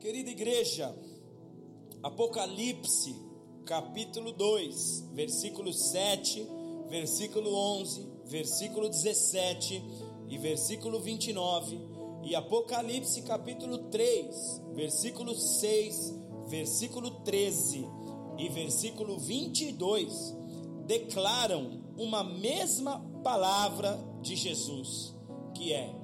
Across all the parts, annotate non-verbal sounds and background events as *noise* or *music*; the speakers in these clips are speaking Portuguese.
Querida igreja, Apocalipse, capítulo 2, versículo 7, versículo 11, versículo 17 e versículo 29, e Apocalipse, capítulo 3, versículo 6, versículo 13 e versículo 22 declaram uma mesma palavra de Jesus, que é: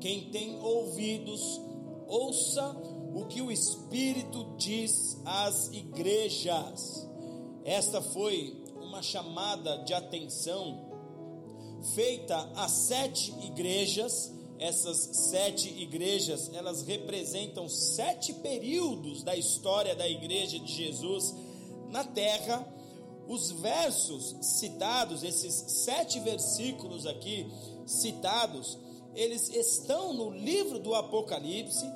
quem tem ouvidos, ouça o que o Espírito diz às igrejas. Esta foi uma chamada de atenção feita às sete igrejas. Essas sete igrejas, elas representam sete períodos da história da igreja de Jesus na terra. Os versos citados, esses sete versículos aqui citados, eles estão no livro do Apocalipse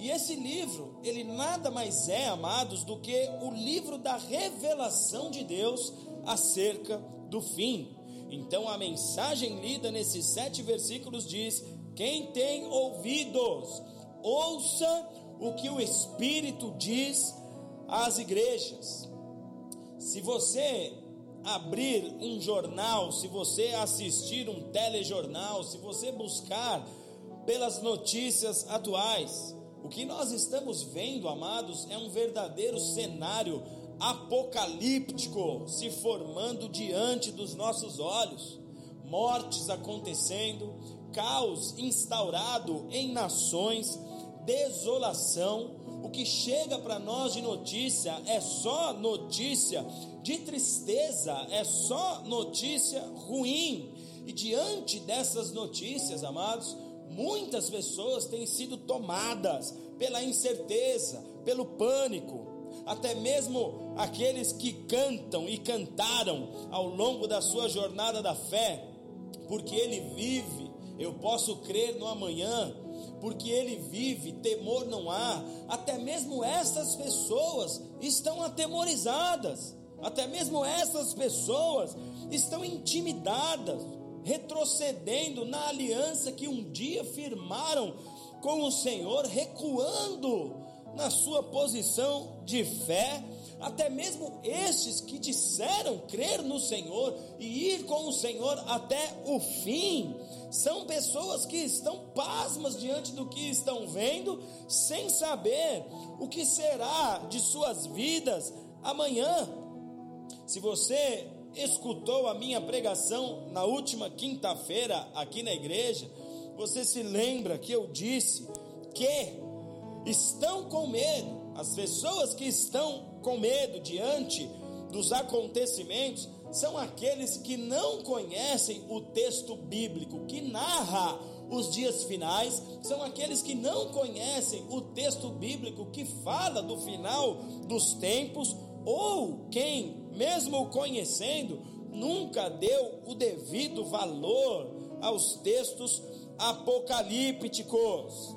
e esse livro, ele nada mais é, amados, do que o livro da revelação de Deus acerca do fim. Então a mensagem lida nesses sete versículos diz: Quem tem ouvidos, ouça o que o Espírito diz às igrejas. Se você abrir um jornal, se você assistir um telejornal, se você buscar pelas notícias atuais, o que nós estamos vendo, amados, é um verdadeiro cenário apocalíptico se formando diante dos nossos olhos. Mortes acontecendo, caos instaurado em nações, desolação. O que chega para nós de notícia é só notícia de tristeza, é só notícia ruim. E diante dessas notícias, amados, Muitas pessoas têm sido tomadas pela incerteza, pelo pânico, até mesmo aqueles que cantam e cantaram ao longo da sua jornada da fé, porque ele vive, eu posso crer no amanhã, porque ele vive, temor não há. Até mesmo essas pessoas estão atemorizadas, até mesmo essas pessoas estão intimidadas retrocedendo na aliança que um dia firmaram com o Senhor, recuando na sua posição de fé, até mesmo estes que disseram crer no Senhor e ir com o Senhor até o fim, são pessoas que estão pasmas diante do que estão vendo, sem saber o que será de suas vidas amanhã. Se você escutou a minha pregação na última quinta-feira aqui na igreja, você se lembra que eu disse que estão com medo, as pessoas que estão com medo diante dos acontecimentos são aqueles que não conhecem o texto bíblico que narra os dias finais, são aqueles que não conhecem o texto bíblico que fala do final dos tempos, ou quem, mesmo conhecendo, nunca deu o devido valor aos textos apocalípticos.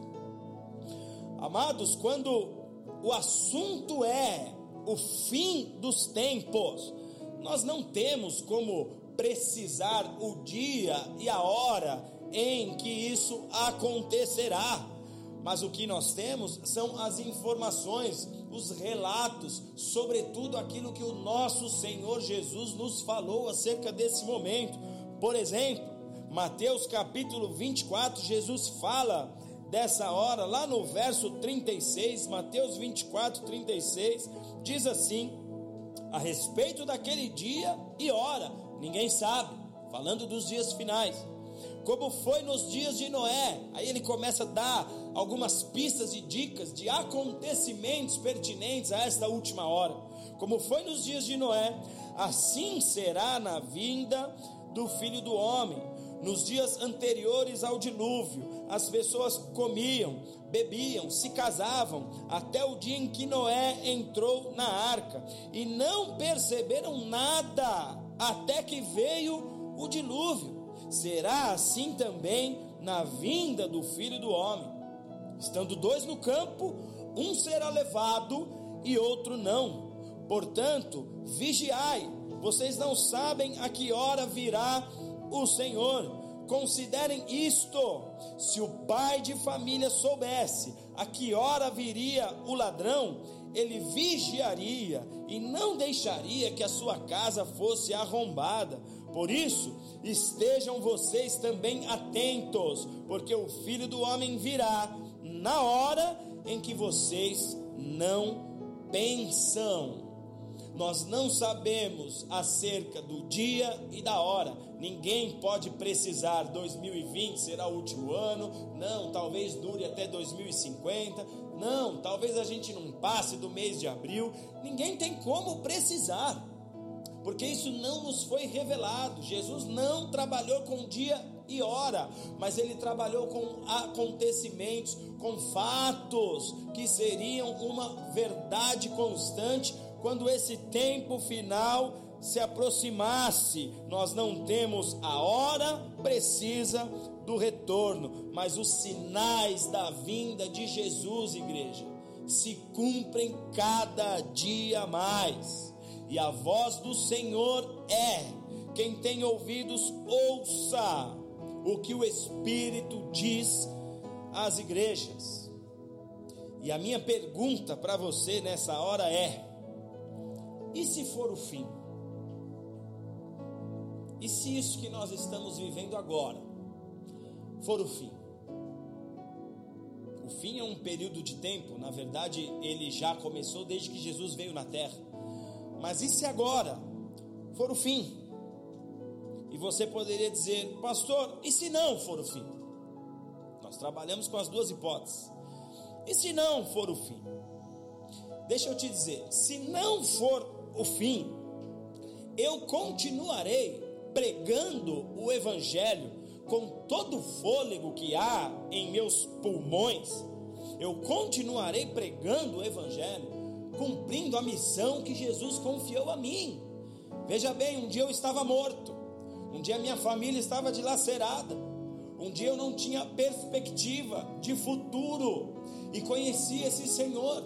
Amados, quando o assunto é o fim dos tempos, nós não temos como precisar o dia e a hora em que isso acontecerá. Mas o que nós temos são as informações, os relatos, sobretudo aquilo que o nosso Senhor Jesus nos falou acerca desse momento. Por exemplo, Mateus capítulo 24, Jesus fala dessa hora, lá no verso 36, Mateus 24, 36, diz assim: a respeito daquele dia e hora, ninguém sabe, falando dos dias finais como foi nos dias de Noé. Aí ele começa a dar algumas pistas e dicas de acontecimentos pertinentes a esta última hora. Como foi nos dias de Noé, assim será na vinda do filho do homem. Nos dias anteriores ao dilúvio, as pessoas comiam, bebiam, se casavam, até o dia em que Noé entrou na arca, e não perceberam nada, até que veio o dilúvio será assim também na vinda do filho do homem. Estando dois no campo, um será levado e outro não. Portanto, vigiai, vocês não sabem a que hora virá o Senhor. Considerem isto: se o pai de família soubesse a que hora viria o ladrão, ele vigiaria e não deixaria que a sua casa fosse arrombada. Por isso, estejam vocês também atentos, porque o filho do homem virá na hora em que vocês não pensam. Nós não sabemos acerca do dia e da hora. Ninguém pode precisar 2020 será o último ano. Não, talvez dure até 2050. Não, talvez a gente não passe do mês de abril. Ninguém tem como precisar. Porque isso não nos foi revelado. Jesus não trabalhou com dia e hora, mas ele trabalhou com acontecimentos, com fatos que seriam uma verdade constante quando esse tempo final se aproximasse. Nós não temos a hora precisa do retorno, mas os sinais da vinda de Jesus, igreja, se cumprem cada dia mais. E a voz do Senhor é: quem tem ouvidos, ouça o que o Espírito diz às igrejas. E a minha pergunta para você nessa hora é: e se for o fim? E se isso que nós estamos vivendo agora for o fim? O fim é um período de tempo, na verdade, ele já começou desde que Jesus veio na terra. Mas e se agora for o fim? E você poderia dizer, pastor, e se não for o fim? Nós trabalhamos com as duas hipóteses. E se não for o fim? Deixa eu te dizer, se não for o fim, eu continuarei pregando o Evangelho com todo o fôlego que há em meus pulmões, eu continuarei pregando o Evangelho, cumprindo a missão que Jesus confiou a mim. Veja bem, um dia eu estava morto, um dia minha família estava dilacerada, um dia eu não tinha perspectiva de futuro e conheci esse Senhor.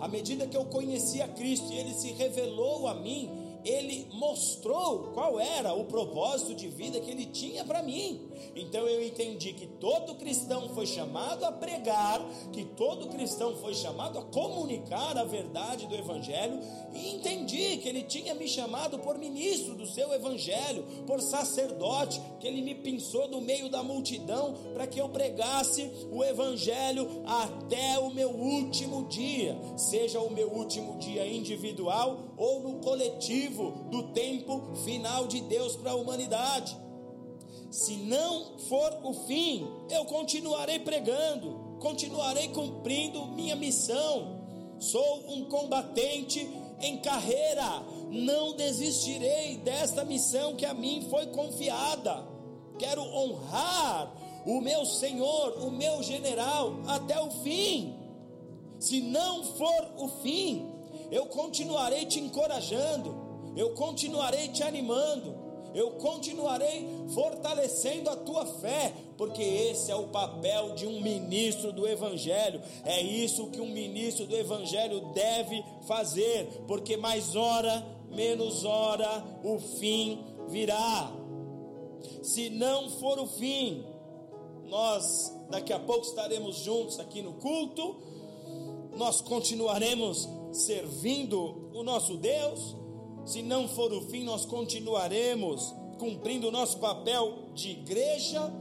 À medida que eu conhecia Cristo e ele se revelou a mim, ele mostrou qual era o propósito de vida que ele tinha para mim. Então eu entendi que todo cristão foi chamado a pregar, que todo cristão foi chamado a comunicar a verdade do Evangelho, e entendi que ele tinha me chamado por ministro do seu Evangelho, por sacerdote, que ele me pensou do meio da multidão para que eu pregasse o Evangelho até o meu último dia, seja o meu último dia individual ou no coletivo do tempo final de Deus para a humanidade. Se não for o fim, eu continuarei pregando, continuarei cumprindo minha missão. Sou um combatente em carreira, não desistirei desta missão que a mim foi confiada. Quero honrar o meu Senhor, o meu general, até o fim. Se não for o fim, eu continuarei te encorajando, eu continuarei te animando, eu continuarei fortalecendo a tua fé, porque esse é o papel de um ministro do Evangelho, é isso que um ministro do Evangelho deve fazer, porque mais hora, menos hora, o fim virá. Se não for o fim, nós daqui a pouco estaremos juntos aqui no culto, nós continuaremos servindo o nosso Deus se não for o fim, nós continuaremos cumprindo o nosso papel de igreja,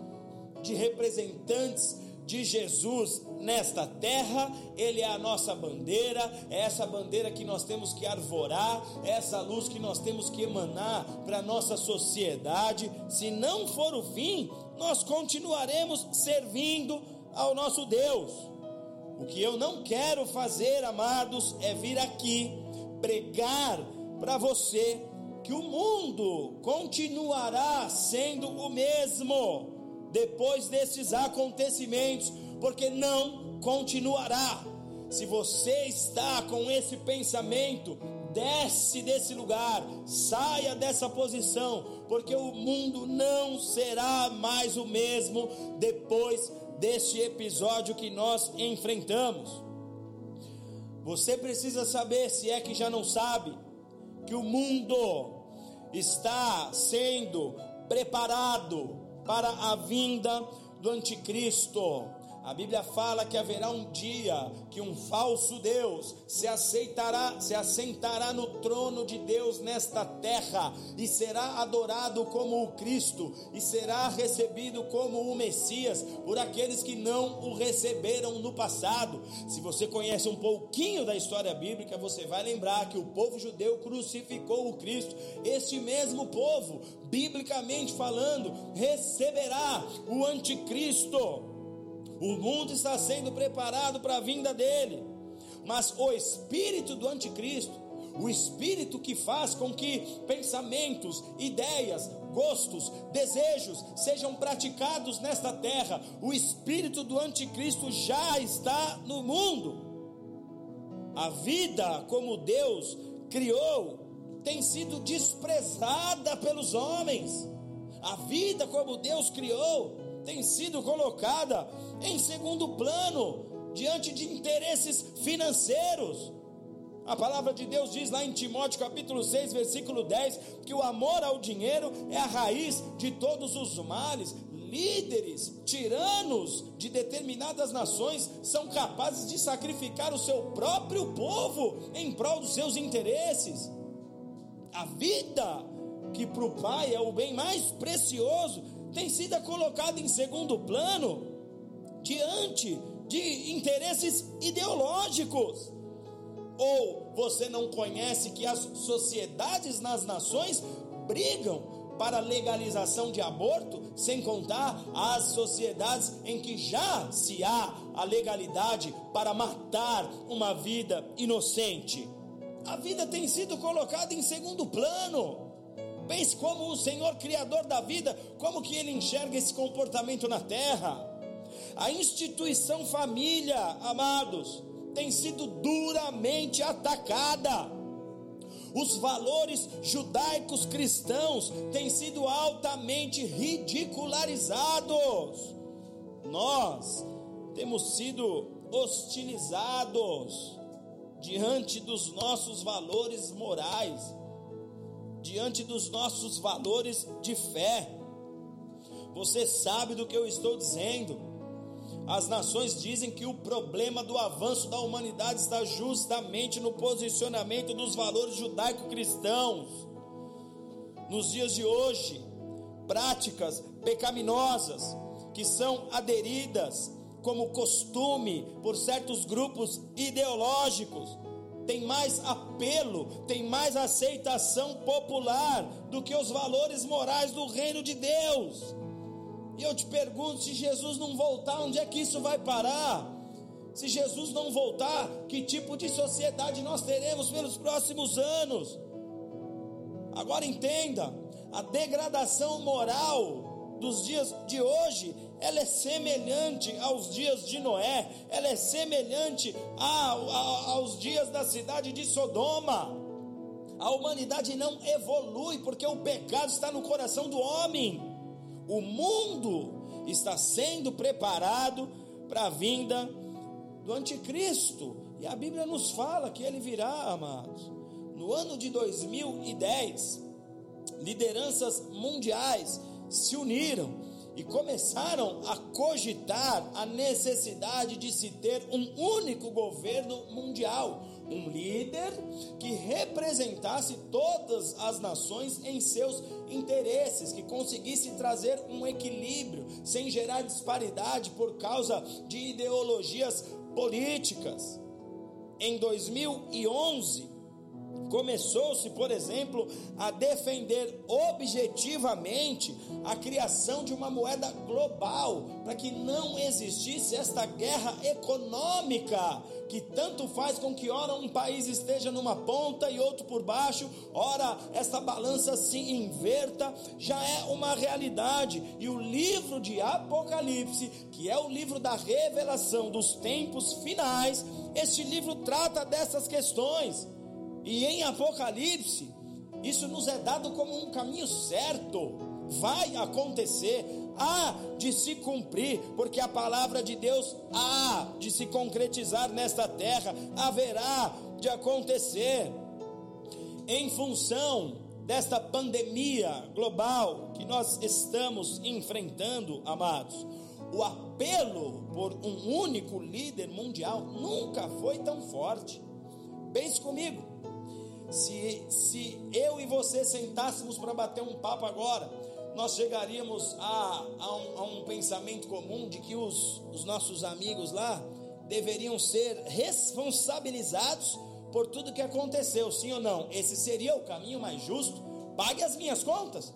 de representantes de Jesus nesta terra, Ele é a nossa bandeira, é essa bandeira que nós temos que arvorar, é essa luz que nós temos que emanar para a nossa sociedade. Se não for o fim, nós continuaremos servindo ao nosso Deus. O que eu não quero fazer, amados, é vir aqui pregar para você que o mundo continuará sendo o mesmo depois desses acontecimentos, porque não continuará. Se você está com esse pensamento, desce desse lugar, saia dessa posição, porque o mundo não será mais o mesmo depois deste episódio que nós enfrentamos. Você precisa saber, se é que já não sabe, que o mundo está sendo preparado para a vinda do anticristo. A Bíblia fala que haverá um dia que um falso Deus se aceitará, se assentará no trono de Deus nesta terra e será adorado como o Cristo e será recebido como o Messias por aqueles que não o receberam no passado. Se você conhece um pouquinho da história bíblica, você vai lembrar que o povo judeu crucificou o Cristo. Este mesmo povo, biblicamente falando, receberá o anticristo. O mundo está sendo preparado para a vinda dele. Mas o espírito do anticristo, o espírito que faz com que pensamentos, ideias, gostos, desejos sejam praticados nesta terra, o espírito do anticristo já está no mundo. A vida como Deus criou tem sido desprezada pelos homens. A vida como Deus criou tem sido colocada em segundo plano, diante de interesses financeiros. A palavra de Deus diz lá em Timóteo capítulo 6, versículo 10, que o amor ao dinheiro é a raiz de todos os males. Líderes, tiranos de determinadas nações são capazes de sacrificar o seu próprio povo em prol dos seus interesses. A vida, que para o pai é o bem mais precioso, tem sido colocada em segundo plano diante de interesses ideológicos. Ou você não conhece que as sociedades nas nações brigam para legalização de aborto, sem contar as sociedades em que já se há a legalidade para matar uma vida inocente. A vida tem sido colocada em segundo plano. Pense como o Senhor Criador da vida, como que ele enxerga esse comportamento na terra. A instituição família, amados, tem sido duramente atacada. Os valores judaicos cristãos têm sido altamente ridicularizados. Nós temos sido hostilizados diante dos nossos valores morais diante dos nossos valores de fé. Você sabe do que eu estou dizendo. As nações dizem que o problema do avanço da humanidade está justamente no posicionamento dos valores judaico-cristãos. Nos dias de hoje, práticas pecaminosas que são aderidas como costume por certos grupos ideológicos tem mais apelo, tem mais aceitação popular do que os valores morais do reino de Deus. E eu te pergunto: se Jesus não voltar, onde é que isso vai parar? Se Jesus não voltar, que tipo de sociedade nós teremos pelos próximos anos? Agora entenda: a degradação moral dos dias de hoje ela é semelhante aos dias de Noé, ela é semelhante a, a, aos dias da cidade de Sodoma. A humanidade não evolui porque o pecado está no coração do homem. O mundo está sendo preparado para a vinda do anticristo. E a Bíblia nos fala que ele virá, amados. No ano de 2010, lideranças mundiais se uniram e começaram a cogitar a necessidade de se ter um único governo mundial, um líder que representasse todas as nações em seus interesses, que conseguisse trazer um equilíbrio sem gerar disparidade por causa de ideologias políticas. Em 2011, Começou-se, por exemplo, a defender objetivamente a criação de uma moeda global, para que não existisse esta guerra econômica que tanto faz com que ora um país esteja numa ponta e outro por baixo, ora esta balança se inverta, já é uma realidade. E o livro de Apocalipse, que é o livro da revelação dos tempos finais, este livro trata dessas questões. E em Apocalipse, isso nos é dado como um caminho certo. Vai acontecer, há de se cumprir, porque a palavra de Deus há de se concretizar nesta terra, haverá de acontecer. Em função desta pandemia global que nós estamos enfrentando, amados, o apelo por um único líder mundial nunca foi tão forte. Pense comigo, se, se eu e você sentássemos para bater um papo agora, nós chegaríamos a, a, um, a um pensamento comum de que os, os nossos amigos lá deveriam ser responsabilizados por tudo que aconteceu, sim ou não? Esse seria o caminho mais justo? Pague as minhas contas.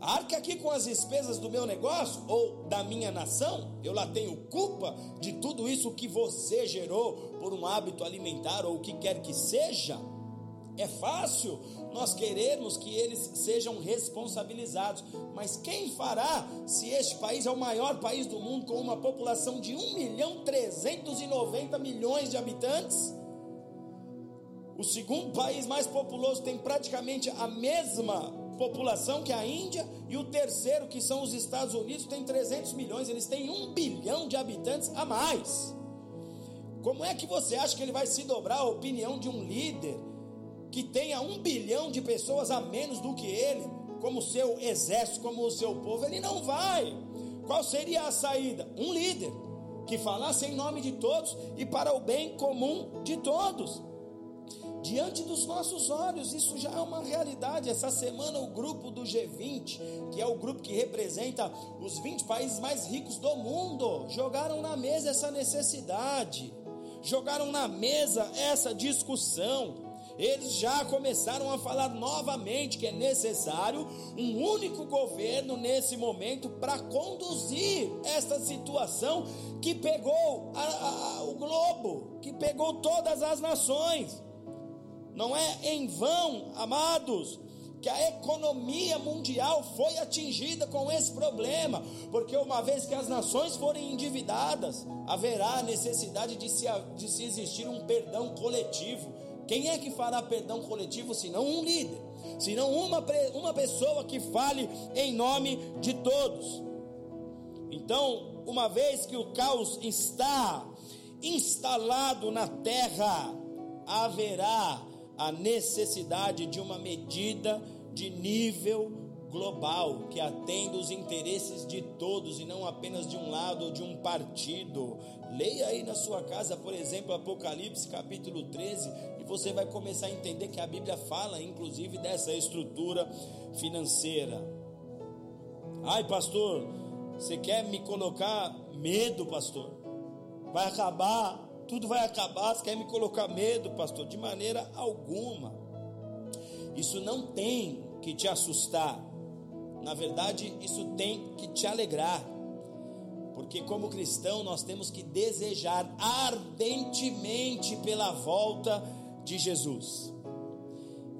Arque aqui com as despesas do meu negócio ou da minha nação. Eu lá tenho culpa de tudo isso que você gerou por um hábito alimentar ou o que quer que seja. É fácil nós queremos que eles sejam responsabilizados, mas quem fará se este país é o maior país do mundo com uma população de 1 milhão 390 milhões de habitantes? O segundo país mais populoso tem praticamente a mesma população que a Índia, e o terceiro, que são os Estados Unidos, tem 300 milhões, eles têm um bilhão de habitantes a mais. Como é que você acha que ele vai se dobrar a opinião de um líder que tenha um bilhão de pessoas a menos do que ele, como seu exército, como o seu povo? Ele não vai. Qual seria a saída? Um líder que falasse em nome de todos e para o bem comum de todos diante dos nossos olhos. Isso já é uma realidade. Essa semana, o grupo do G20, que é o grupo que representa os 20 países mais ricos do mundo, jogaram na mesa essa necessidade, jogaram na mesa essa discussão. Eles já começaram a falar novamente que é necessário um único governo nesse momento para conduzir esta situação que pegou a, a, o globo, que pegou todas as nações. Não é em vão, amados, que a economia mundial foi atingida com esse problema, porque uma vez que as nações forem endividadas, haverá necessidade de se, de se existir um perdão coletivo. Quem é que fará perdão coletivo senão um líder, senão uma, uma pessoa que fale em nome de todos? Então, uma vez que o caos está instalado na terra, haverá a necessidade de uma medida de nível global que atenda os interesses de todos e não apenas de um lado ou de um partido. Leia aí na sua casa, por exemplo, Apocalipse capítulo 13, você vai começar a entender que a Bíblia fala inclusive dessa estrutura financeira. Ai, pastor, você quer me colocar medo, pastor? Vai acabar tudo vai acabar. Você quer me colocar medo, pastor? De maneira alguma. Isso não tem que te assustar. Na verdade, isso tem que te alegrar. Porque, como cristão, nós temos que desejar ardentemente pela volta de Jesus.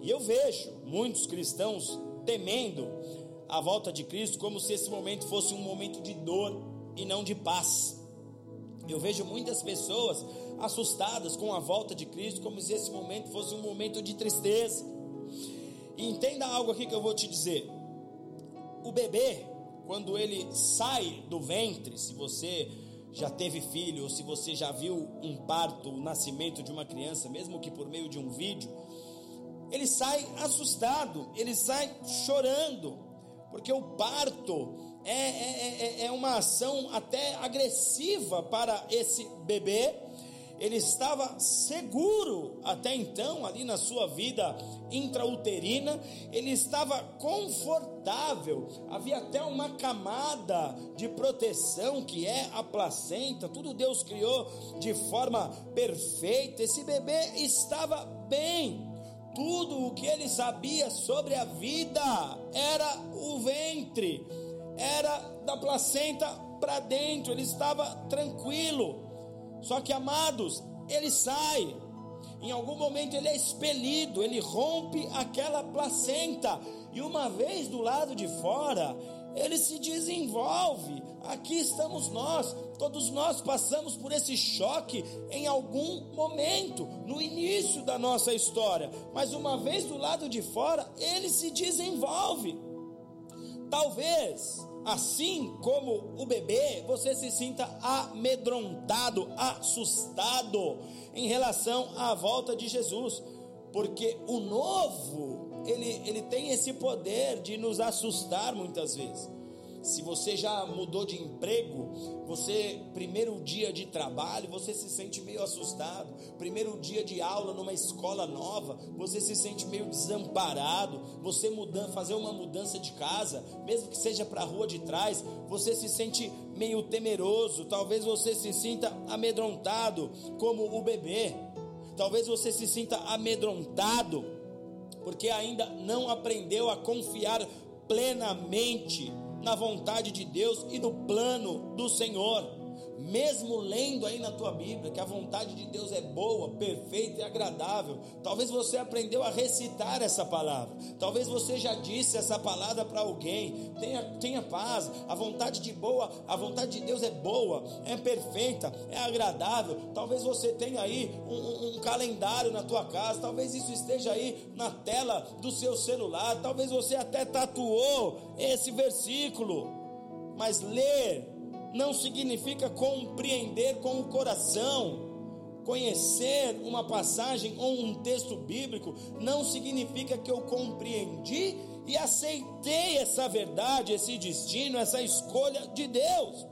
E eu vejo muitos cristãos temendo a volta de Cristo como se esse momento fosse um momento de dor e não de paz. Eu vejo muitas pessoas assustadas com a volta de Cristo, como se esse momento fosse um momento de tristeza. E entenda algo aqui que eu vou te dizer. O bebê, quando ele sai do ventre, se você já teve filho, ou se você já viu um parto, o nascimento de uma criança, mesmo que por meio de um vídeo, ele sai assustado, ele sai chorando, porque o parto é, é, é, é uma ação até agressiva para esse bebê. Ele estava seguro até então, ali na sua vida intrauterina, ele estava confortável, havia até uma camada de proteção que é a placenta, tudo Deus criou de forma perfeita. Esse bebê estava bem, tudo o que ele sabia sobre a vida era o ventre. Era da placenta para dentro, ele estava tranquilo. Só que, amados, ele sai. Em algum momento ele é expelido, ele rompe aquela placenta. E uma vez do lado de fora, ele se desenvolve. Aqui estamos nós, todos nós passamos por esse choque em algum momento, no início da nossa história. Mas uma vez do lado de fora, ele se desenvolve. Talvez, assim como o bebê, você se sinta amedrontado, assustado em relação à volta de Jesus. porque o novo, ele, ele tem esse poder de nos assustar muitas vezes. Se você já mudou de emprego, você, primeiro dia de trabalho, você se sente meio assustado. Primeiro dia de aula numa escola nova, você se sente meio desamparado. Você fazer uma mudança de casa, mesmo que seja para a rua de trás, você se sente meio temeroso. Talvez você se sinta amedrontado, como o bebê. Talvez você se sinta amedrontado, porque ainda não aprendeu a confiar plenamente na vontade de Deus e no plano do Senhor mesmo lendo aí na tua Bíblia que a vontade de Deus é boa, perfeita e agradável, talvez você aprendeu a recitar essa palavra, talvez você já disse essa palavra para alguém. Tenha, tenha paz, a vontade de boa, a vontade de Deus é boa, é perfeita, é agradável. Talvez você tenha aí um, um, um calendário na tua casa, talvez isso esteja aí na tela do seu celular, talvez você até tatuou esse versículo, mas ler não significa compreender com o coração. Conhecer uma passagem ou um texto bíblico não significa que eu compreendi e aceitei essa verdade, esse destino, essa escolha de Deus.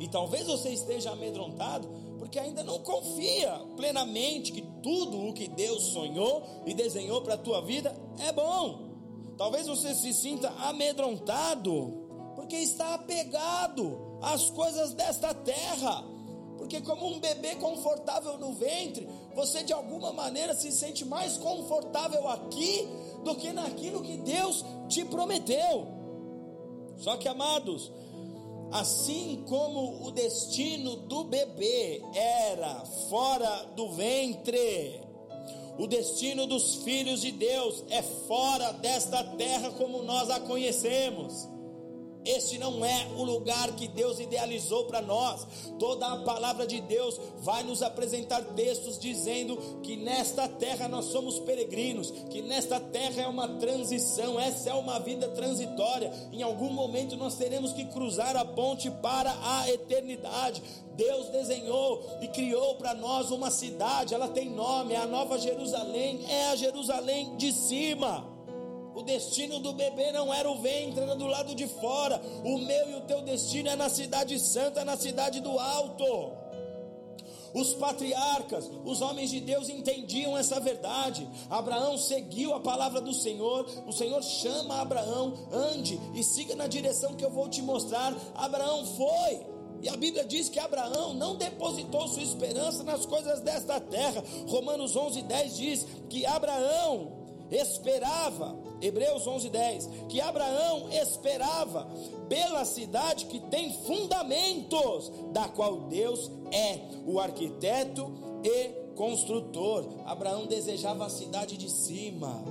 E talvez você esteja amedrontado porque ainda não confia plenamente que tudo o que Deus sonhou e desenhou para a tua vida é bom. Talvez você se sinta amedrontado porque está apegado as coisas desta terra. Porque, como um bebê confortável no ventre, você de alguma maneira se sente mais confortável aqui do que naquilo que Deus te prometeu. Só que, amados, assim como o destino do bebê era fora do ventre, o destino dos filhos de Deus é fora desta terra como nós a conhecemos. Este não é o lugar que Deus idealizou para nós. Toda a palavra de Deus vai nos apresentar textos dizendo que nesta terra nós somos peregrinos, que nesta terra é uma transição, essa é uma vida transitória. Em algum momento nós teremos que cruzar a ponte para a eternidade. Deus desenhou e criou para nós uma cidade, ela tem nome, é a Nova Jerusalém, é a Jerusalém de cima. O destino do bebê não era o ventre, era do lado de fora. O meu e o teu destino é na cidade santa, na cidade do alto. Os patriarcas, os homens de Deus entendiam essa verdade. Abraão seguiu a palavra do Senhor. O Senhor chama Abraão, ande e siga na direção que eu vou te mostrar. Abraão foi. E a Bíblia diz que Abraão não depositou sua esperança nas coisas desta terra. Romanos 11:10 diz que Abraão esperava, Hebreus 11:10, que Abraão esperava pela cidade que tem fundamentos, da qual Deus é o arquiteto e construtor. Abraão desejava a cidade de cima.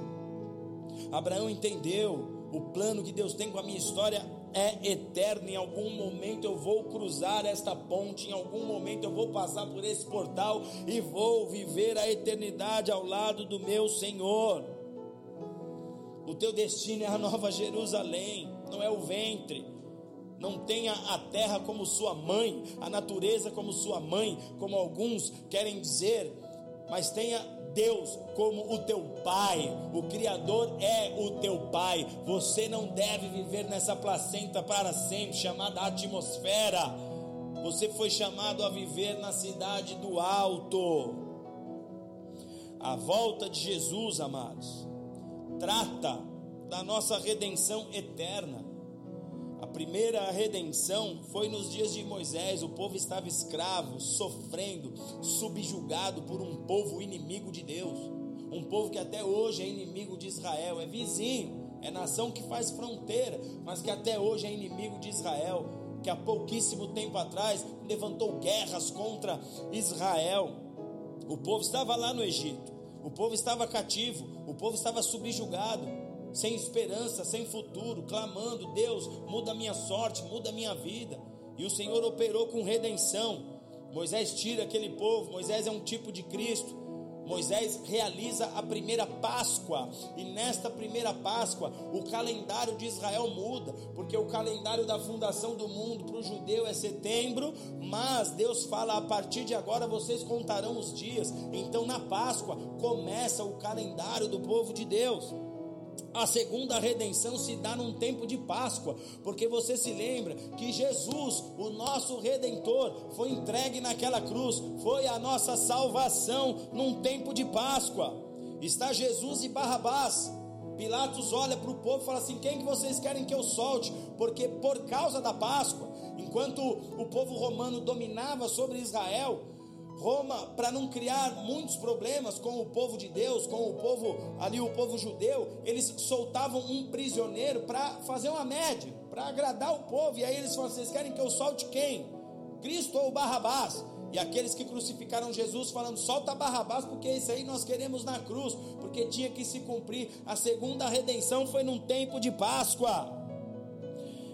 Abraão entendeu o plano que Deus tem com a minha história é eterno. Em algum momento eu vou cruzar esta ponte, em algum momento eu vou passar por esse portal e vou viver a eternidade ao lado do meu Senhor. O teu destino é a nova Jerusalém, não é o ventre. Não tenha a terra como sua mãe, a natureza como sua mãe, como alguns querem dizer, mas tenha Deus como o teu pai, o Criador é o teu pai. Você não deve viver nessa placenta para sempre, chamada atmosfera. Você foi chamado a viver na cidade do alto. A volta de Jesus, amados, trata da nossa redenção eterna. A primeira redenção foi nos dias de Moisés, o povo estava escravo, sofrendo, subjugado por um povo inimigo de Deus, um povo que até hoje é inimigo de Israel, é vizinho, é nação que faz fronteira, mas que até hoje é inimigo de Israel, que há pouquíssimo tempo atrás levantou guerras contra Israel. O povo estava lá no Egito, o povo estava cativo, o povo estava subjugado, sem esperança, sem futuro, clamando: Deus, muda a minha sorte, muda a minha vida. E o Senhor operou com redenção. Moisés tira aquele povo, Moisés é um tipo de Cristo. Moisés realiza a primeira Páscoa, e nesta primeira Páscoa o calendário de Israel muda, porque o calendário da fundação do mundo para o judeu é setembro, mas Deus fala: a partir de agora vocês contarão os dias. Então na Páscoa começa o calendário do povo de Deus. A segunda redenção se dá num tempo de Páscoa, porque você se lembra que Jesus, o nosso redentor, foi entregue naquela cruz, foi a nossa salvação num tempo de Páscoa. Está Jesus e Barrabás. Pilatos olha para o povo e fala assim: Quem que vocês querem que eu solte? Porque por causa da Páscoa, enquanto o povo romano dominava sobre Israel, Roma, para não criar muitos problemas com o povo de Deus, com o povo ali, o povo judeu, eles soltavam um prisioneiro para fazer uma média, para agradar o povo. E aí eles falaram: vocês querem que eu solte quem? Cristo ou Barrabás? E aqueles que crucificaram Jesus falando: solta Barrabás, porque isso aí nós queremos na cruz, porque tinha que se cumprir. A segunda redenção foi num tempo de Páscoa.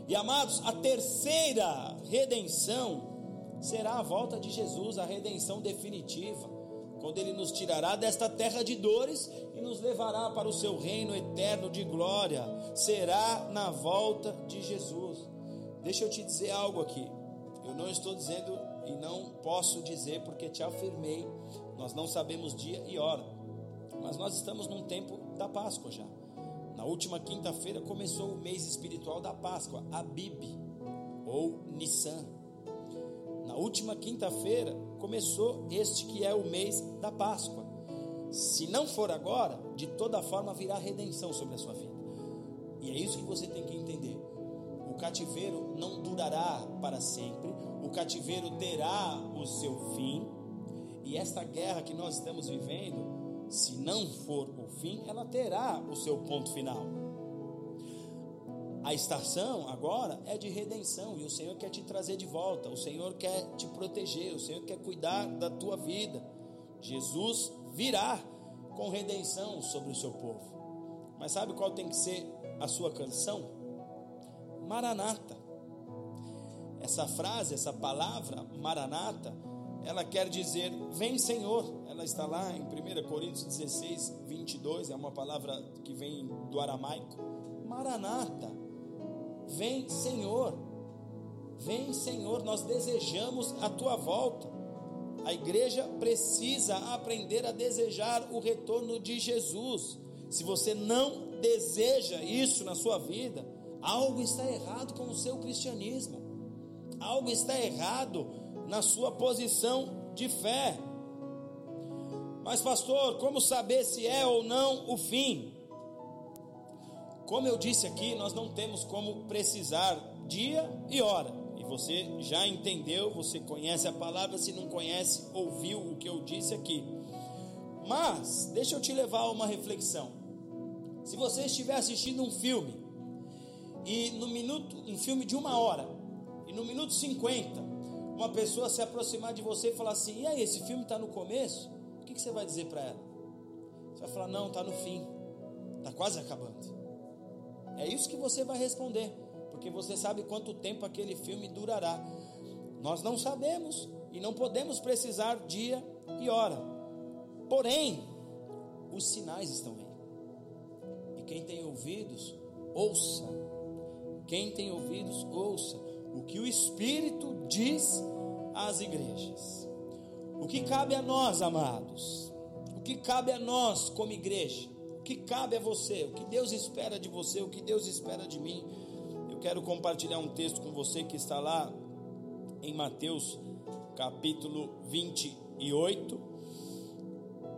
E amados, a terceira redenção será a volta de Jesus, a redenção definitiva, quando Ele nos tirará desta terra de dores e nos levará para o seu reino eterno de glória. Será na volta de Jesus. Deixa eu te dizer algo aqui. Eu não estou dizendo e não posso dizer porque te afirmei, nós não sabemos dia e hora, mas nós estamos num tempo da Páscoa já. Na última quinta-feira começou o mês espiritual da Páscoa, Abib ou Nissan última quinta-feira começou este que é o mês da Páscoa. Se não for agora, de toda forma virá redenção sobre a sua vida. E é isso que você tem que entender. O cativeiro não durará para sempre, o cativeiro terá o seu fim, e esta guerra que nós estamos vivendo, se não for o fim, ela terá o seu ponto final. A estação agora é de redenção e o Senhor quer te trazer de volta, o Senhor quer te proteger, o Senhor quer cuidar da tua vida. Jesus virá com redenção sobre o seu povo. Mas sabe qual tem que ser a sua canção? Maranata. Essa frase, essa palavra, Maranata, ela quer dizer vem Senhor. Ela está lá em 1 Coríntios 16, 22, é uma palavra que vem do aramaico. Maranata Vem, Senhor. Vem, Senhor, nós desejamos a tua volta. A igreja precisa aprender a desejar o retorno de Jesus. Se você não deseja isso na sua vida, algo está errado com o seu cristianismo. Algo está errado na sua posição de fé. Mas, pastor, como saber se é ou não o fim? Como eu disse aqui, nós não temos como precisar dia e hora. E você já entendeu, você conhece a palavra, se não conhece, ouviu o que eu disse aqui. Mas, deixa eu te levar a uma reflexão. Se você estiver assistindo um filme, e no minuto, um filme de uma hora, e no minuto 50, uma pessoa se aproximar de você e falar assim: e aí, esse filme está no começo? O que, que você vai dizer para ela? Você vai falar: não, está no fim, está quase acabando. É isso que você vai responder, porque você sabe quanto tempo aquele filme durará. Nós não sabemos e não podemos precisar dia e hora. Porém, os sinais estão aí. E quem tem ouvidos, ouça. Quem tem ouvidos, ouça o que o Espírito diz às igrejas. O que cabe a nós, amados? O que cabe a nós como igreja? Que cabe a você, o que Deus espera de você, o que Deus espera de mim. Eu quero compartilhar um texto com você que está lá em Mateus capítulo 28.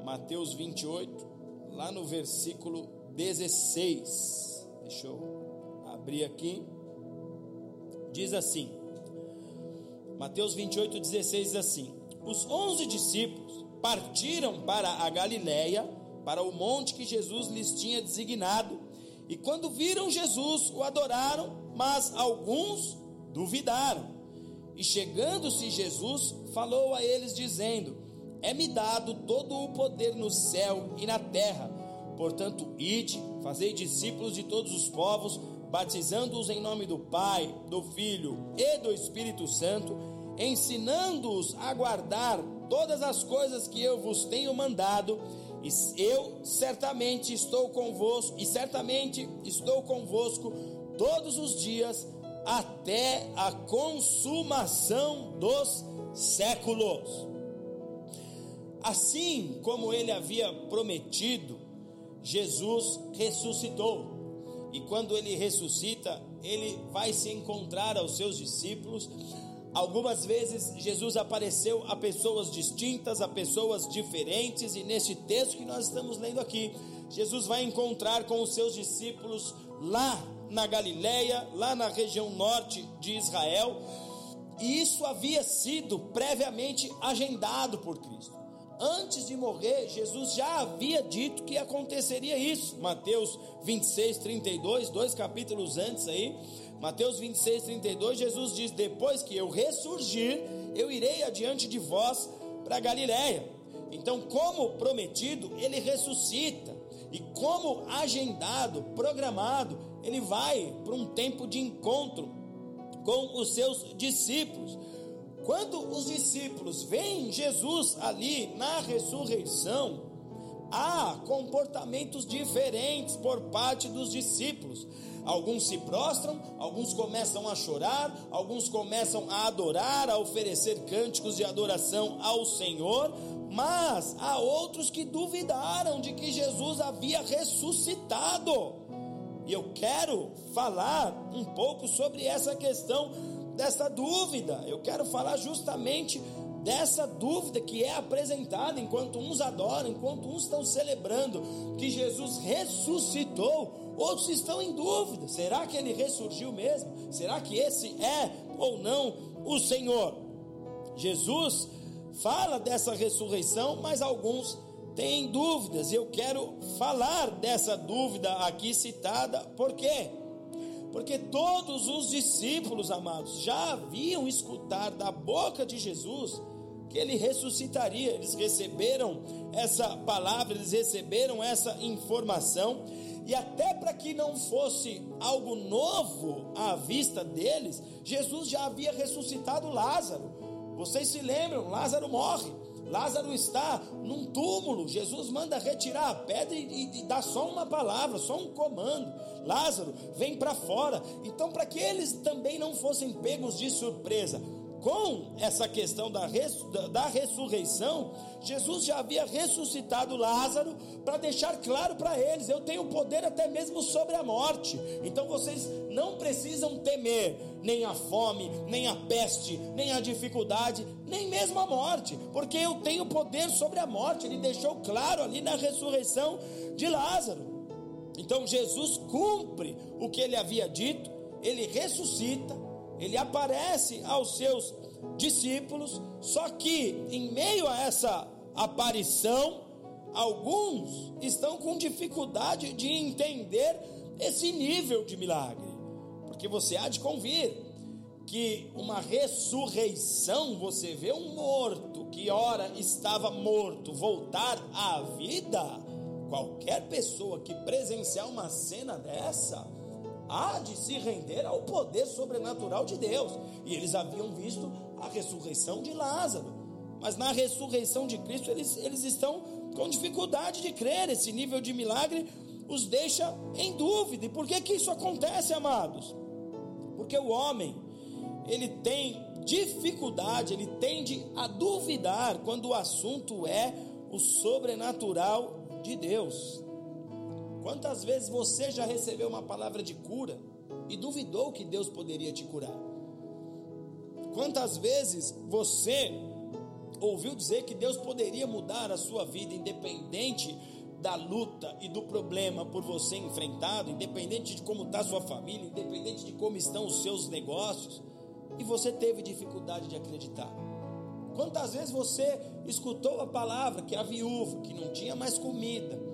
Mateus 28, lá no versículo 16. Deixa eu abrir aqui. Diz assim: Mateus 28, 16 diz assim: Os onze discípulos partiram para a Galiléia para o monte que Jesus lhes tinha designado. E quando viram Jesus, o adoraram, mas alguns duvidaram. E chegando-se Jesus, falou a eles, dizendo: É-me dado todo o poder no céu e na terra. Portanto, ide, fazei discípulos de todos os povos, batizando-os em nome do Pai, do Filho e do Espírito Santo, ensinando-os a guardar todas as coisas que eu vos tenho mandado, e eu certamente estou convosco, e certamente estou convosco todos os dias até a consumação dos séculos. Assim como ele havia prometido, Jesus ressuscitou. E quando ele ressuscita, ele vai se encontrar aos seus discípulos. Algumas vezes Jesus apareceu a pessoas distintas, a pessoas diferentes, e neste texto que nós estamos lendo aqui, Jesus vai encontrar com os seus discípulos lá na Galileia, lá na região norte de Israel, e isso havia sido previamente agendado por Cristo. Antes de morrer, Jesus já havia dito que aconteceria isso. Mateus 26, 32, dois capítulos antes aí. Mateus 26, 32, Jesus diz: Depois que eu ressurgir, eu irei adiante de vós para Galiléia. Então, como prometido, ele ressuscita. E como agendado, programado, ele vai para um tempo de encontro com os seus discípulos. Quando os discípulos veem Jesus ali na ressurreição, há comportamentos diferentes por parte dos discípulos. Alguns se prostram, alguns começam a chorar, alguns começam a adorar, a oferecer cânticos de adoração ao Senhor, mas há outros que duvidaram de que Jesus havia ressuscitado. E eu quero falar um pouco sobre essa questão dessa dúvida. Eu quero falar justamente dessa dúvida que é apresentada enquanto uns adoram, enquanto uns estão celebrando que Jesus ressuscitou, outros estão em dúvida: será que ele ressurgiu mesmo? Será que esse é ou não o Senhor? Jesus fala dessa ressurreição, mas alguns têm dúvidas, eu quero falar dessa dúvida aqui citada, por quê? Porque todos os discípulos, amados, já haviam escutado da boca de Jesus que ele ressuscitaria. Eles receberam essa palavra, eles receberam essa informação, e até para que não fosse algo novo à vista deles, Jesus já havia ressuscitado Lázaro. Vocês se lembram? Lázaro morre. Lázaro está num túmulo. Jesus manda retirar a pedra e, e, dá só uma palavra, só um comando. Lázaro, vem para fora. Então, para que eles também não fossem pegos de surpresa com essa questão da, res, da, da ressurreição, Jesus já havia ressuscitado Lázaro para deixar claro para eles: eu tenho poder até mesmo sobre a morte. Então vocês não precisam temer nem a fome, nem a peste, nem a dificuldade, nem mesmo a morte, porque eu tenho poder sobre a morte. Ele deixou claro ali na ressurreição de Lázaro. Então Jesus cumpre o que ele havia dito, ele ressuscita, ele aparece aos seus discípulos, só que em meio a essa aparição, alguns estão com dificuldade de entender esse nível de milagre, porque você há de convir que uma ressurreição, você vê um morto que ora estava morto voltar à vida, qualquer pessoa que presenciar uma cena dessa, há de se render ao poder sobrenatural de Deus. E eles haviam visto a ressurreição de Lázaro. Mas na ressurreição de Cristo eles, eles estão com dificuldade de crer. Esse nível de milagre os deixa em dúvida. E por que, que isso acontece, amados? Porque o homem, ele tem dificuldade, ele tende a duvidar quando o assunto é o sobrenatural de Deus. Quantas vezes você já recebeu uma palavra de cura e duvidou que Deus poderia te curar? Quantas vezes você ouviu dizer que Deus poderia mudar a sua vida, independente da luta e do problema por você enfrentado, independente de como está sua família, independente de como estão os seus negócios, e você teve dificuldade de acreditar? Quantas vezes você escutou a palavra que a viúva, que não tinha mais comida,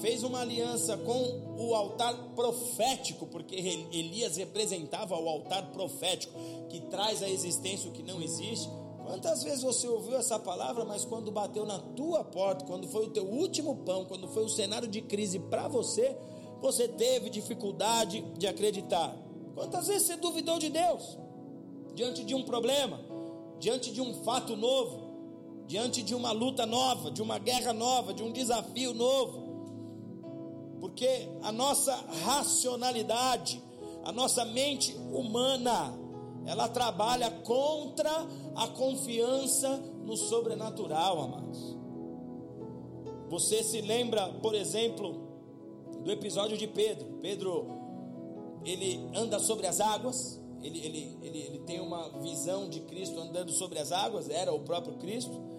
fez uma aliança com o altar profético, porque Elias representava o altar profético que traz à existência o que não existe. Quantas vezes você ouviu essa palavra, mas quando bateu na tua porta, quando foi o teu último pão, quando foi o cenário de crise para você, você teve dificuldade de acreditar? Quantas vezes você duvidou de Deus diante de um problema, diante de um fato novo? diante de uma luta nova, de uma guerra nova, de um desafio novo. Porque a nossa racionalidade, a nossa mente humana, ela trabalha contra a confiança no sobrenatural, amados. Você se lembra, por exemplo, do episódio de Pedro? Pedro, ele anda sobre as águas, ele, ele, ele, ele tem uma visão de Cristo andando sobre as águas, era o próprio Cristo.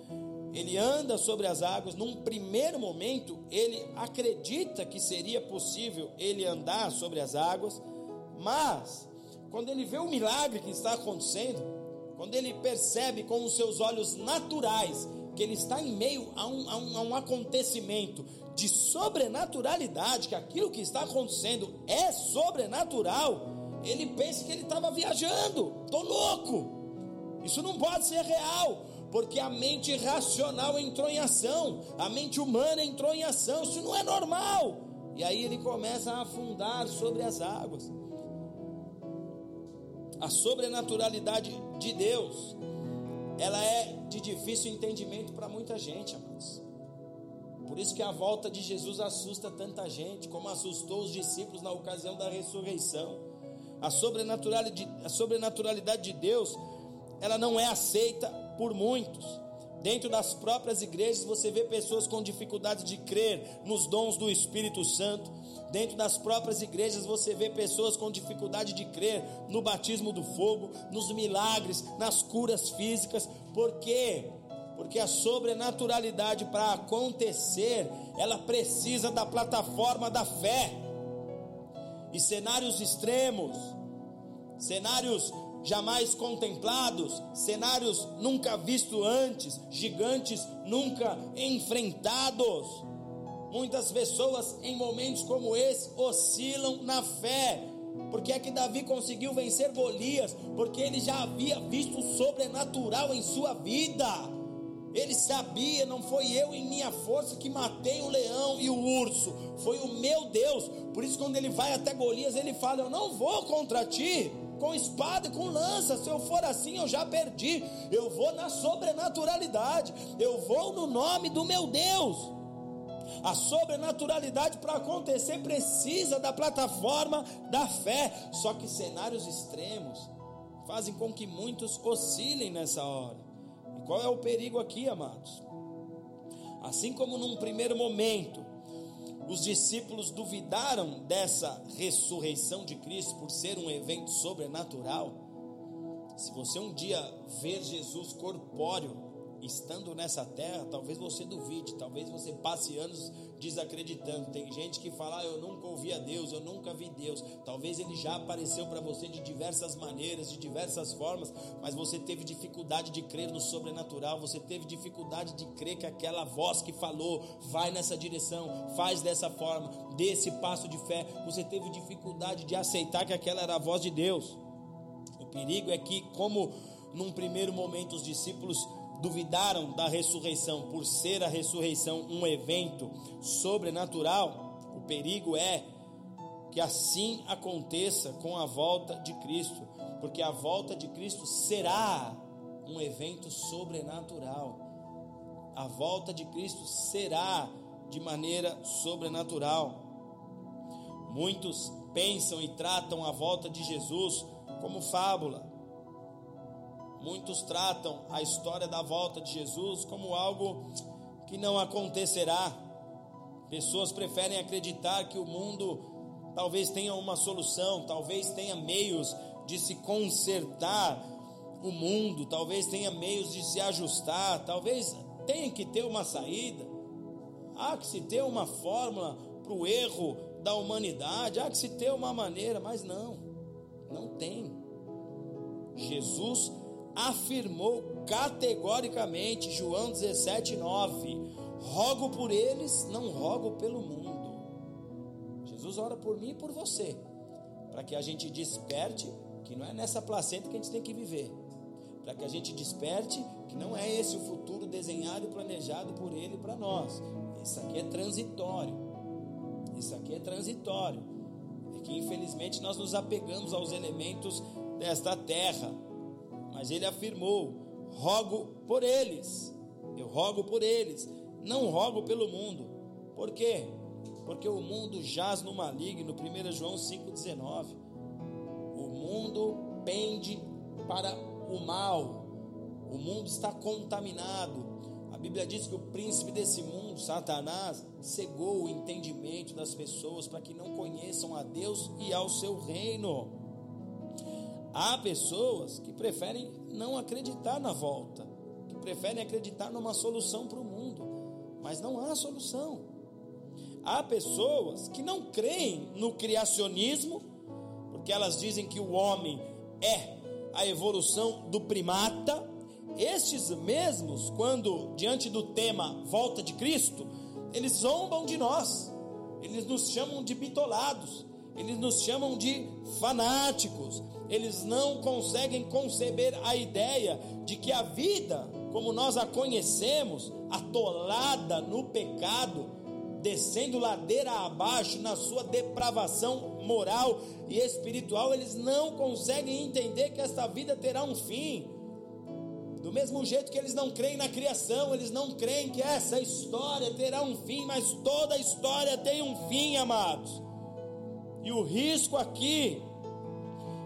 Ele anda sobre as águas. Num primeiro momento, ele acredita que seria possível ele andar sobre as águas, mas quando ele vê o milagre que está acontecendo, quando ele percebe com os seus olhos naturais que ele está em meio a um, a um, a um acontecimento de sobrenaturalidade, que aquilo que está acontecendo é sobrenatural, ele pensa que ele estava viajando, estou louco, isso não pode ser real, porque a mente racional entrou em ação, a mente humana entrou em ação, isso não é normal. E aí ele começa a afundar sobre as águas. A sobrenaturalidade de Deus, ela é de difícil entendimento para muita gente, amados. Por isso que a volta de Jesus assusta tanta gente, como assustou os discípulos na ocasião da ressurreição. A sobrenaturalidade, a sobrenaturalidade de Deus, ela não é aceita por muitos. Dentro das próprias igrejas você vê pessoas com dificuldade de crer nos dons do Espírito Santo. Dentro das próprias igrejas você vê pessoas com dificuldade de crer no batismo do fogo, nos milagres, nas curas físicas. Por quê? Porque a sobrenaturalidade para acontecer, ela precisa da plataforma da fé. E cenários extremos, cenários jamais contemplados, cenários nunca vistos antes, gigantes nunca enfrentados. Muitas pessoas em momentos como esse oscilam na fé. Porque é que Davi conseguiu vencer Golias? Porque ele já havia visto o sobrenatural em sua vida. Ele sabia, não foi eu em minha força que matei o leão e o urso, foi o meu Deus. Por isso, quando ele vai até Golias, ele fala: Eu não vou contra ti com espada e com lança. Se eu for assim, eu já perdi. Eu vou na sobrenaturalidade. Eu vou no nome do meu Deus. A sobrenaturalidade para acontecer precisa da plataforma da fé. Só que cenários extremos fazem com que muitos oscilem nessa hora. Qual é o perigo aqui, amados? Assim como num primeiro momento os discípulos duvidaram dessa ressurreição de Cristo por ser um evento sobrenatural. Se você um dia ver Jesus corpóreo, estando nessa terra, talvez você duvide, talvez você passe anos desacreditando. Tem gente que fala: ah, "Eu nunca ouvi a Deus, eu nunca vi Deus". Talvez ele já apareceu para você de diversas maneiras, de diversas formas, mas você teve dificuldade de crer no sobrenatural, você teve dificuldade de crer que aquela voz que falou, vai nessa direção, faz dessa forma, dê esse passo de fé. Você teve dificuldade de aceitar que aquela era a voz de Deus. O perigo é que como num primeiro momento os discípulos duvidaram da ressurreição por ser a ressurreição um evento sobrenatural, o perigo é que assim aconteça com a volta de Cristo, porque a volta de Cristo será um evento sobrenatural. A volta de Cristo será de maneira sobrenatural. Muitos pensam e tratam a volta de Jesus como fábula, Muitos tratam a história da volta de Jesus como algo que não acontecerá. Pessoas preferem acreditar que o mundo talvez tenha uma solução, talvez tenha meios de se consertar o mundo, talvez tenha meios de se ajustar, talvez tenha que ter uma saída. Há que se ter uma fórmula para o erro da humanidade, há que se ter uma maneira, mas não, não tem. Jesus afirmou categoricamente, João 17, 9: Rogo por eles, não rogo pelo mundo. Jesus ora por mim e por você, para que a gente desperte que não é nessa placenta que a gente tem que viver, para que a gente desperte que não é esse o futuro desenhado e planejado por Ele para nós. Isso aqui é transitório. Isso aqui é transitório. É que infelizmente nós nos apegamos aos elementos desta terra mas ele afirmou: rogo por eles. Eu rogo por eles, não rogo pelo mundo. Por quê? Porque o mundo jaz no maligno, 1 João 5,19. O mundo pende para o mal, o mundo está contaminado. A Bíblia diz que o príncipe desse mundo, Satanás, cegou o entendimento das pessoas para que não conheçam a Deus e ao seu reino. Há pessoas que preferem não acreditar na volta, que preferem acreditar numa solução para o mundo, mas não há solução. Há pessoas que não creem no criacionismo, porque elas dizem que o homem é a evolução do primata. Estes mesmos, quando diante do tema volta de Cristo, eles zombam de nós, eles nos chamam de bitolados, eles nos chamam de fanáticos, eles não conseguem conceber a ideia de que a vida, como nós a conhecemos, atolada no pecado, descendo ladeira abaixo na sua depravação moral e espiritual, eles não conseguem entender que esta vida terá um fim. Do mesmo jeito que eles não creem na criação, eles não creem que essa história terá um fim, mas toda história tem um fim, amados. E o risco aqui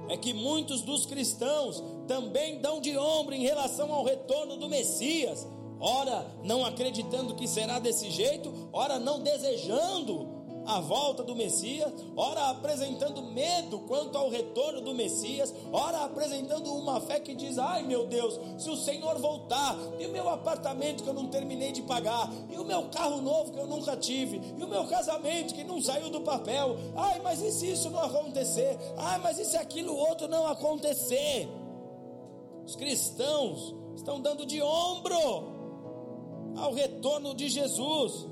é que muitos dos cristãos também dão de ombro em relação ao retorno do Messias, ora não acreditando que será desse jeito, ora não desejando a volta do Messias, ora apresentando medo quanto ao retorno do Messias, ora apresentando uma fé que diz: ai meu Deus, se o Senhor voltar, e o meu apartamento que eu não terminei de pagar, e o meu carro novo que eu nunca tive, e o meu casamento que não saiu do papel, ai, mas e se isso não acontecer? Ai, mas e se aquilo outro não acontecer? Os cristãos estão dando de ombro ao retorno de Jesus.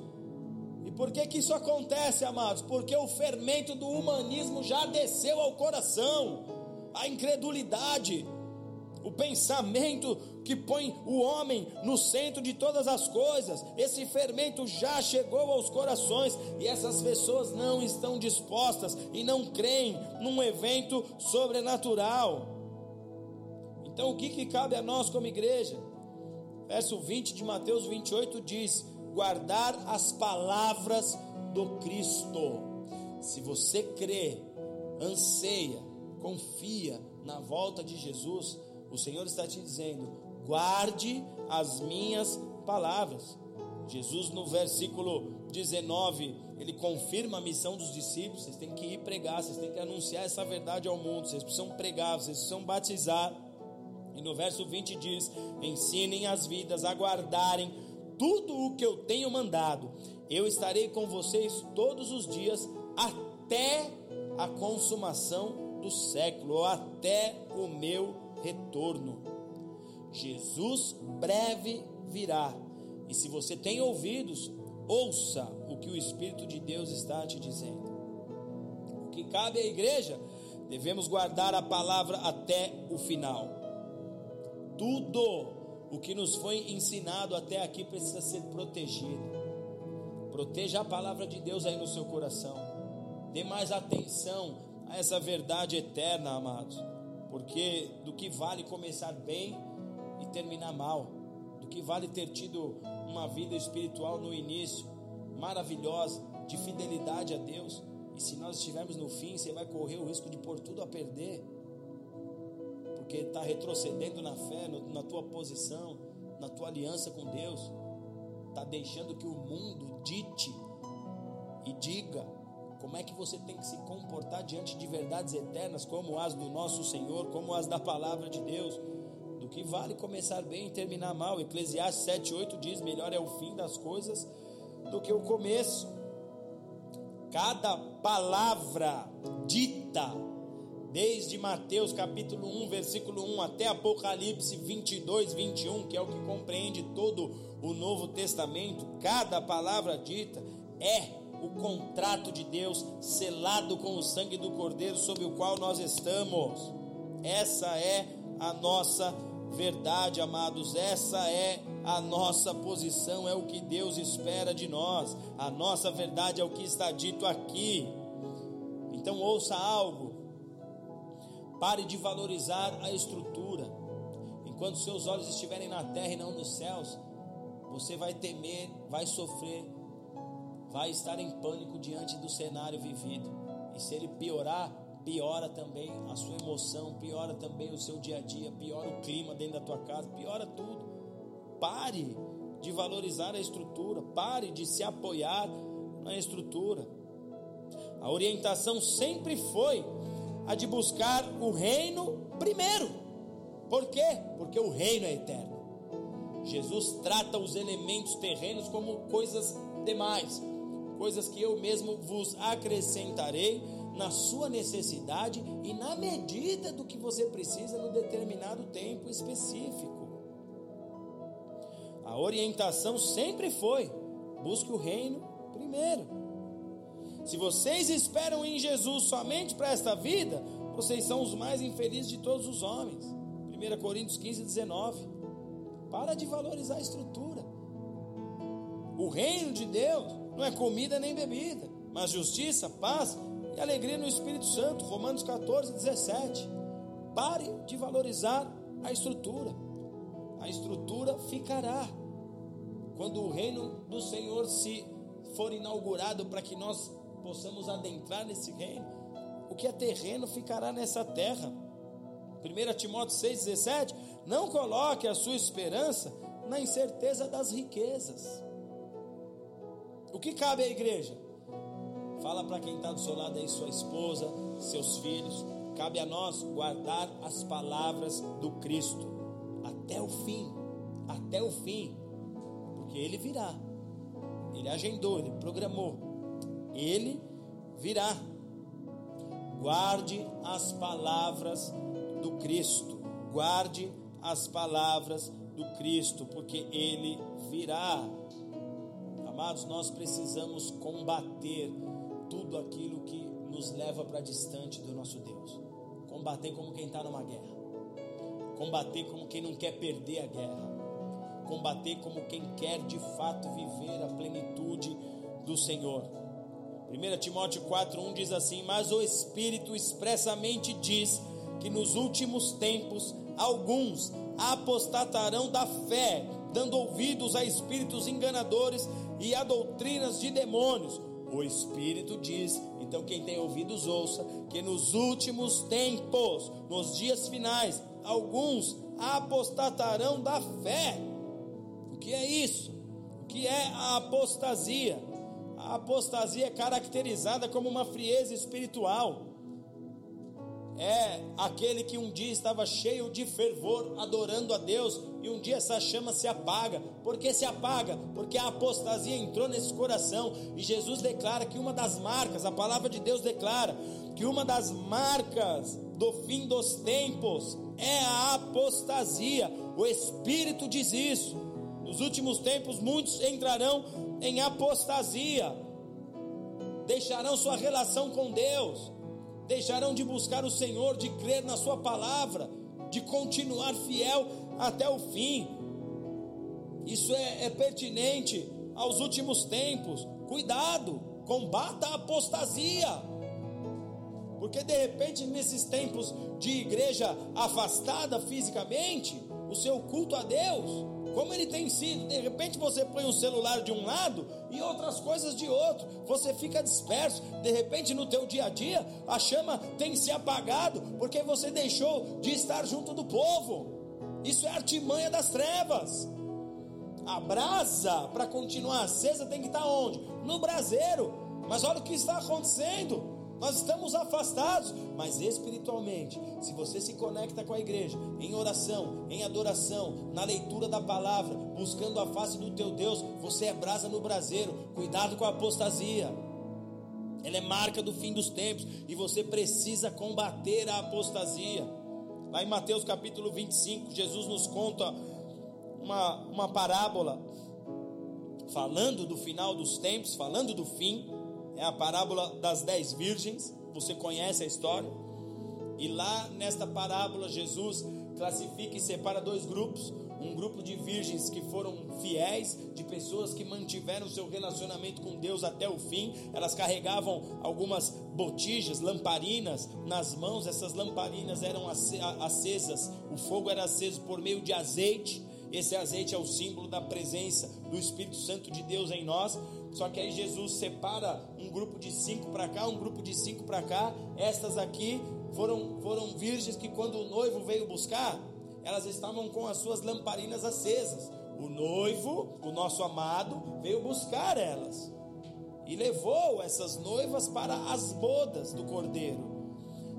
Por que que isso acontece, amados? Porque o fermento do humanismo já desceu ao coração. A incredulidade, o pensamento que põe o homem no centro de todas as coisas, esse fermento já chegou aos corações e essas pessoas não estão dispostas e não creem num evento sobrenatural. Então, o que, que cabe a nós como igreja? Verso 20 de Mateus 28 diz: guardar as palavras do Cristo. Se você crê, anseia, confia na volta de Jesus, o Senhor está te dizendo: guarde as minhas palavras. Jesus, no versículo 19, ele confirma a missão dos discípulos: vocês têm que ir pregar, vocês têm que anunciar essa verdade ao mundo, vocês precisam pregar, vocês precisam batizar. E no verso 20 diz: ensinem as vidas a guardarem tudo o que eu tenho mandado. Eu estarei com vocês todos os dias até a consumação do século, ou até o meu retorno. Jesus breve virá. E se você tem ouvidos, ouça o que o Espírito de Deus está te dizendo. O que cabe à igreja, devemos guardar a palavra até o final. Tudo o que nos foi ensinado até aqui precisa ser protegido. Proteja a palavra de Deus aí no seu coração. Dê mais atenção a essa verdade eterna, amados. Porque do que vale começar bem e terminar mal? Do que vale ter tido uma vida espiritual no início maravilhosa, de fidelidade a Deus? E se nós estivermos no fim, você vai correr o risco de pôr tudo a perder porque está retrocedendo na fé, na tua posição, na tua aliança com Deus, está deixando que o mundo dite e diga como é que você tem que se comportar diante de verdades eternas, como as do nosso Senhor, como as da palavra de Deus. Do que vale começar bem e terminar mal. Eclesiastes 7,8 diz: Melhor é o fim das coisas do que o começo. Cada palavra dita desde Mateus capítulo 1, versículo 1 até Apocalipse 22, 21, que é o que compreende todo o Novo Testamento, cada palavra dita é o contrato de Deus selado com o sangue do Cordeiro sobre o qual nós estamos. Essa é a nossa verdade, amados, essa é a nossa posição, é o que Deus espera de nós. A nossa verdade é o que está dito aqui. Então ouça algo Pare de valorizar a estrutura. Enquanto seus olhos estiverem na terra e não nos céus, você vai temer, vai sofrer, vai estar em pânico diante do cenário vivido. E se ele piorar, piora também a sua emoção, piora também o seu dia a dia, piora o clima dentro da tua casa, piora tudo. Pare de valorizar a estrutura, pare de se apoiar na estrutura. A orientação sempre foi a de buscar o reino primeiro. Por quê? Porque o reino é eterno. Jesus trata os elementos terrenos como coisas demais, coisas que eu mesmo vos acrescentarei na sua necessidade e na medida do que você precisa no determinado tempo específico. A orientação sempre foi: busque o reino primeiro. Se vocês esperam em Jesus somente para esta vida, vocês são os mais infelizes de todos os homens. 1 Coríntios 15, 19. Para de valorizar a estrutura. O reino de Deus não é comida nem bebida, mas justiça, paz e alegria no Espírito Santo. Romanos 14, 17. Pare de valorizar a estrutura. A estrutura ficará. Quando o reino do Senhor se for inaugurado para que nós possamos adentrar nesse reino, o que é terreno ficará nessa terra. 1 Timóteo 6,17: Não coloque a sua esperança na incerteza das riquezas. O que cabe à igreja? Fala para quem está do seu lado aí, sua esposa, seus filhos. Cabe a nós guardar as palavras do Cristo até o fim. Até o fim. Porque ele virá. Ele agendou, ele programou. Ele virá. Guarde as palavras do Cristo. Guarde as palavras do Cristo, porque ele virá. Amados, nós precisamos combater tudo aquilo que nos leva para distante do nosso Deus. Combater como quem está numa guerra. Combater como quem não quer perder a guerra. Combater como quem quer de fato viver a plenitude do Senhor. 1 Timóteo 4,1 diz assim: Mas o Espírito expressamente diz que nos últimos tempos alguns apostatarão da fé, dando ouvidos a espíritos enganadores e a doutrinas de demônios. O Espírito diz, então quem tem ouvidos ouça, que nos últimos tempos, nos dias finais, alguns apostatarão da fé. O que é isso? O que é a apostasia? A apostasia é caracterizada como uma frieza espiritual é aquele que um dia estava cheio de fervor, adorando a Deus, e um dia essa chama se apaga. Por que se apaga? Porque a apostasia entrou nesse coração, e Jesus declara que uma das marcas, a palavra de Deus declara, que uma das marcas do fim dos tempos é a apostasia. O Espírito diz isso. Nos últimos tempos, muitos entrarão em apostasia, deixarão sua relação com Deus deixarão de buscar o Senhor, de crer na Sua palavra, de continuar fiel até o fim. Isso é, é pertinente aos últimos tempos. Cuidado, combata a apostasia. Porque de repente, nesses tempos de igreja afastada fisicamente, o seu culto a Deus como ele tem sido. De repente você põe um celular de um lado e outras coisas de outro. Você fica disperso. De repente no teu dia a dia a chama tem se apagado porque você deixou de estar junto do povo. Isso é artimanha das trevas. A brasa para continuar acesa tem que estar onde? No braseiro. Mas olha o que está acontecendo. Nós estamos afastados, mas espiritualmente, se você se conecta com a igreja em oração, em adoração, na leitura da palavra, buscando a face do teu Deus, você é brasa no braseiro. Cuidado com a apostasia. Ela é marca do fim dos tempos e você precisa combater a apostasia. Lá em Mateus capítulo 25, Jesus nos conta uma, uma parábola falando do final dos tempos, falando do fim é a parábola das dez virgens, você conhece a história. E lá nesta parábola, Jesus classifica e separa dois grupos: um grupo de virgens que foram fiéis, de pessoas que mantiveram seu relacionamento com Deus até o fim. Elas carregavam algumas botijas, lamparinas nas mãos. Essas lamparinas eram acesas, o fogo era aceso por meio de azeite Esse azeite é o símbolo da presença do Espírito Santo de Deus em nós. Só que aí Jesus separa um grupo de cinco para cá, um grupo de cinco para cá. Estas aqui foram, foram virgens que, quando o noivo veio buscar, elas estavam com as suas lamparinas acesas. O noivo, o nosso amado, veio buscar elas e levou essas noivas para as bodas do cordeiro.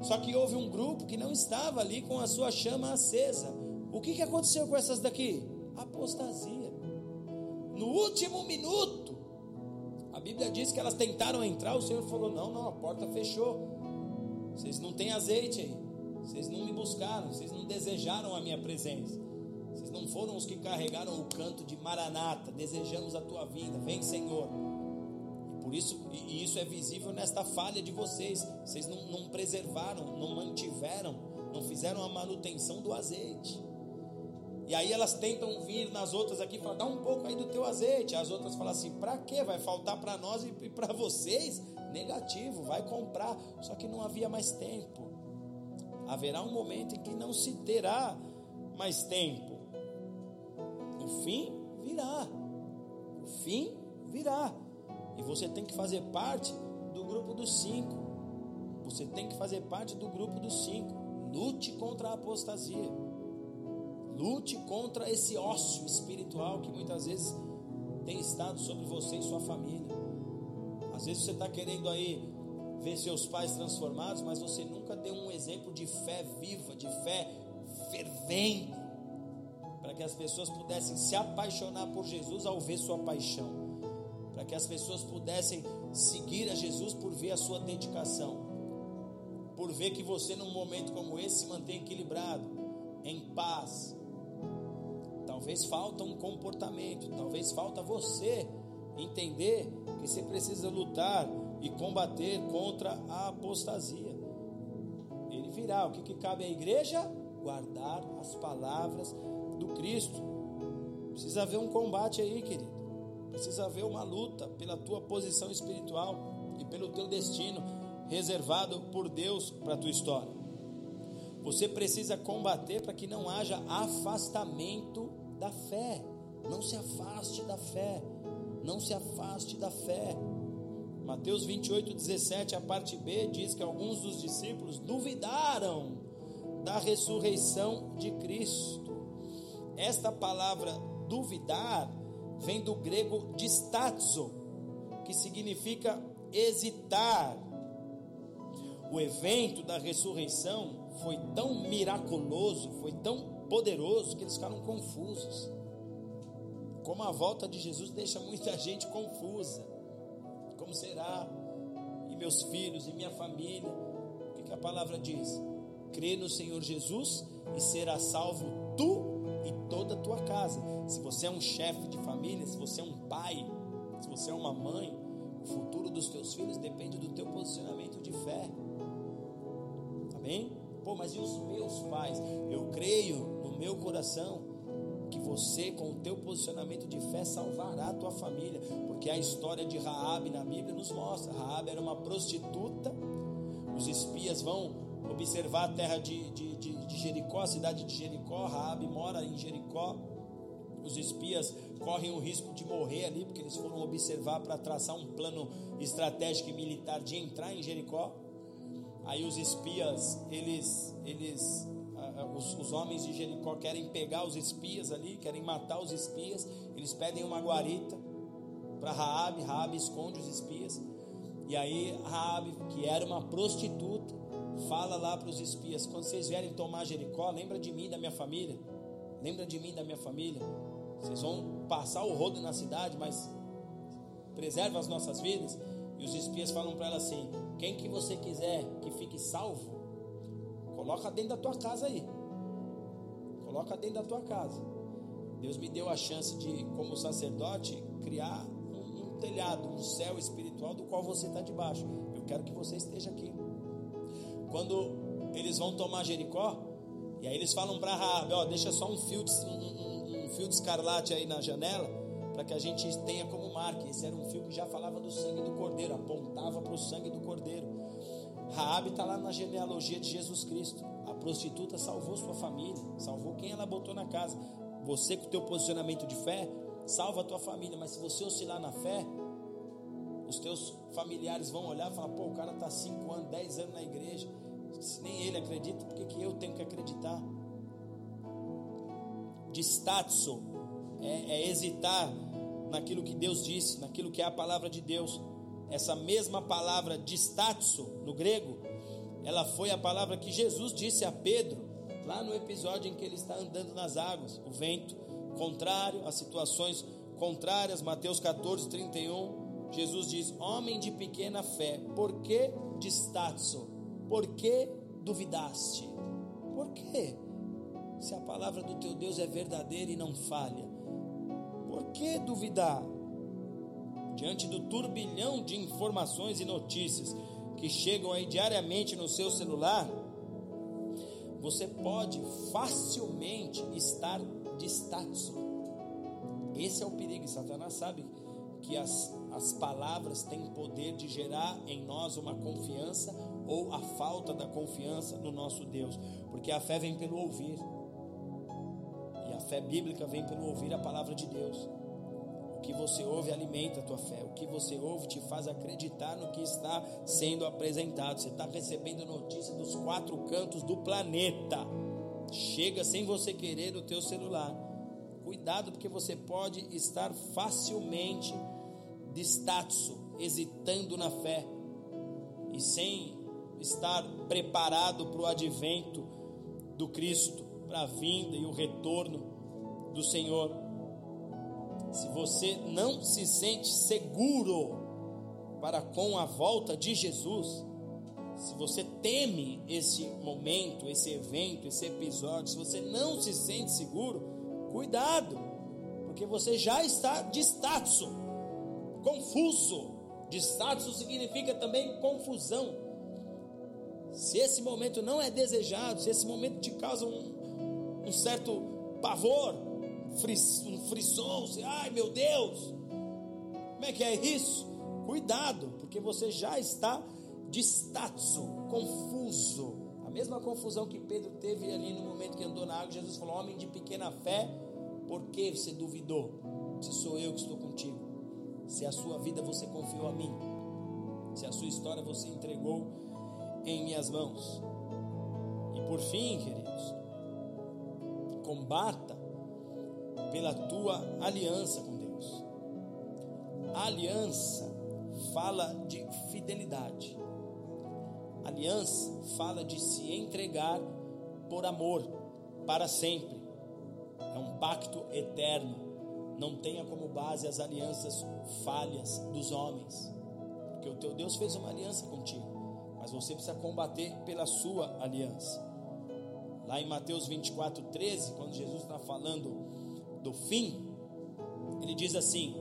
Só que houve um grupo que não estava ali com a sua chama acesa. O que, que aconteceu com essas daqui? Apostasia. No último minuto, Bíblia diz que elas tentaram entrar, o Senhor falou: não, não, a porta fechou. Vocês não têm azeite aí. Vocês não me buscaram, vocês não desejaram a minha presença. Vocês não foram os que carregaram o canto de Maranata, desejamos a tua vida. Vem, Senhor. Por isso, e isso é visível nesta falha de vocês. Vocês não, não preservaram, não mantiveram, não fizeram a manutenção do azeite. E aí elas tentam vir nas outras aqui e falar: dá um pouco aí do teu azeite. As outras falam assim: para quê? Vai faltar para nós e para vocês? Negativo, vai comprar. Só que não havia mais tempo. Haverá um momento em que não se terá mais tempo. O fim virá. O fim virá. E você tem que fazer parte do grupo dos cinco. Você tem que fazer parte do grupo dos cinco. Lute contra a apostasia. Lute contra esse ócio espiritual que muitas vezes tem estado sobre você e sua família. Às vezes você está querendo aí ver seus pais transformados, mas você nunca deu um exemplo de fé viva, de fé fervendo, para que as pessoas pudessem se apaixonar por Jesus ao ver sua paixão para que as pessoas pudessem seguir a Jesus por ver a sua dedicação, por ver que você num momento como esse se mantém equilibrado, em paz. Talvez falta um comportamento, talvez falta você entender que você precisa lutar e combater contra a apostasia. Ele virá. O que, que cabe à igreja? Guardar as palavras do Cristo. Precisa haver um combate aí, querido. Precisa haver uma luta pela tua posição espiritual e pelo teu destino reservado por Deus para a tua história. Você precisa combater para que não haja afastamento da fé. Não se afaste da fé. Não se afaste da fé. Mateus 28, 17, a parte B, diz que alguns dos discípulos duvidaram da ressurreição de Cristo. Esta palavra duvidar vem do grego distazo, que significa hesitar. O evento da ressurreição foi tão miraculoso, foi tão poderoso que eles ficaram confusos. Como a volta de Jesus deixa muita *laughs* gente confusa. Como será? E meus filhos e minha família? O que, que a palavra diz? Crê no Senhor Jesus e será salvo tu e toda a tua casa. Se você é um chefe de família, se você é um pai, se você é uma mãe, o futuro dos teus filhos depende do teu posicionamento de fé. Amém? Pô, mas e os meus pais? Eu creio meu coração que você, com o teu posicionamento de fé, salvará a tua família, porque a história de Raabe na Bíblia nos mostra. Raabe era uma prostituta. Os espias vão observar a terra de, de, de, de Jericó, a cidade de Jericó. Raabe mora em Jericó. Os espias correm o risco de morrer ali, porque eles foram observar para traçar um plano estratégico e militar de entrar em Jericó. Aí os espias, eles, eles, os, os homens de Jericó querem pegar os espias ali, querem matar os espias. Eles pedem uma guarita para Raabe. Raabe esconde os espias. E aí Raabe, que era uma prostituta, fala lá para os espias: quando vocês vierem tomar Jericó, lembra de mim, da minha família. Lembra de mim, da minha família. Vocês vão passar o rodo na cidade, mas preserva as nossas vidas. E os espias falam para ela assim: quem que você quiser que fique salvo, coloca dentro da tua casa aí. Coloca dentro da tua casa. Deus me deu a chance de, como sacerdote, criar um, um telhado, um céu espiritual do qual você está debaixo. Eu quero que você esteja aqui quando eles vão tomar Jericó, e aí eles falam para Raabe, ó, deixa só um fio de, um, um, fio de escarlate aí na janela, para que a gente tenha como marca. Esse era um fio que já falava do sangue do cordeiro, apontava para o sangue do cordeiro. Raabe está lá na genealogia de Jesus Cristo. Prostituta salvou sua família, salvou quem ela botou na casa. você com o teu posicionamento de fé, salva a tua família, mas se você oscilar na fé, os teus familiares vão olhar e falar: pô, o cara está 5 anos, 10 anos na igreja. Se nem ele acredita, por que, que eu tenho que acreditar? De status é, é hesitar naquilo que Deus disse, naquilo que é a palavra de Deus. Essa mesma palavra de status no grego, ela foi a palavra que Jesus disse a Pedro, lá no episódio em que ele está andando nas águas, o vento contrário, as situações contrárias, Mateus 14, 31. Jesus diz: Homem de pequena fé, por que distatso? Por que duvidaste? Por quê? Se a palavra do teu Deus é verdadeira e não falha, por que duvidar? Diante do turbilhão de informações e notícias que chegam aí diariamente no seu celular, você pode facilmente estar distatso. Esse é o perigo, Satanás sabe que as, as palavras têm poder de gerar em nós uma confiança ou a falta da confiança no nosso Deus, porque a fé vem pelo ouvir, e a fé bíblica vem pelo ouvir a palavra de Deus. O que você ouve alimenta a tua fé, o que você ouve te faz acreditar no que está sendo apresentado. Você está recebendo notícia dos quatro cantos do planeta, chega sem você querer no teu celular. Cuidado, porque você pode estar facilmente de status, hesitando na fé e sem estar preparado para o advento do Cristo, para a vinda e o retorno do Senhor. Se você não se sente seguro para com a volta de Jesus, se você teme esse momento, esse evento, esse episódio, se você não se sente seguro, cuidado, porque você já está de status confuso. De status significa também confusão. Se esse momento não é desejado, se esse momento te causa um, um certo pavor, um frisson, você, ai meu Deus, como é que é isso? Cuidado, porque você já está de status, confuso. A mesma confusão que Pedro teve ali no momento que andou na água, Jesus falou: Homem de pequena fé, por que você duvidou? Se sou eu que estou contigo. Se a sua vida você confiou a mim, se a sua história você entregou em minhas mãos. E por fim, queridos, combata pela tua aliança com Deus. A aliança fala de fidelidade. A aliança fala de se entregar por amor para sempre. É um pacto eterno não tenha como base as alianças falhas dos homens, porque o teu Deus fez uma aliança contigo, mas você precisa combater pela sua aliança. Lá em Mateus 24, 13, quando Jesus está falando do fim, ele diz assim: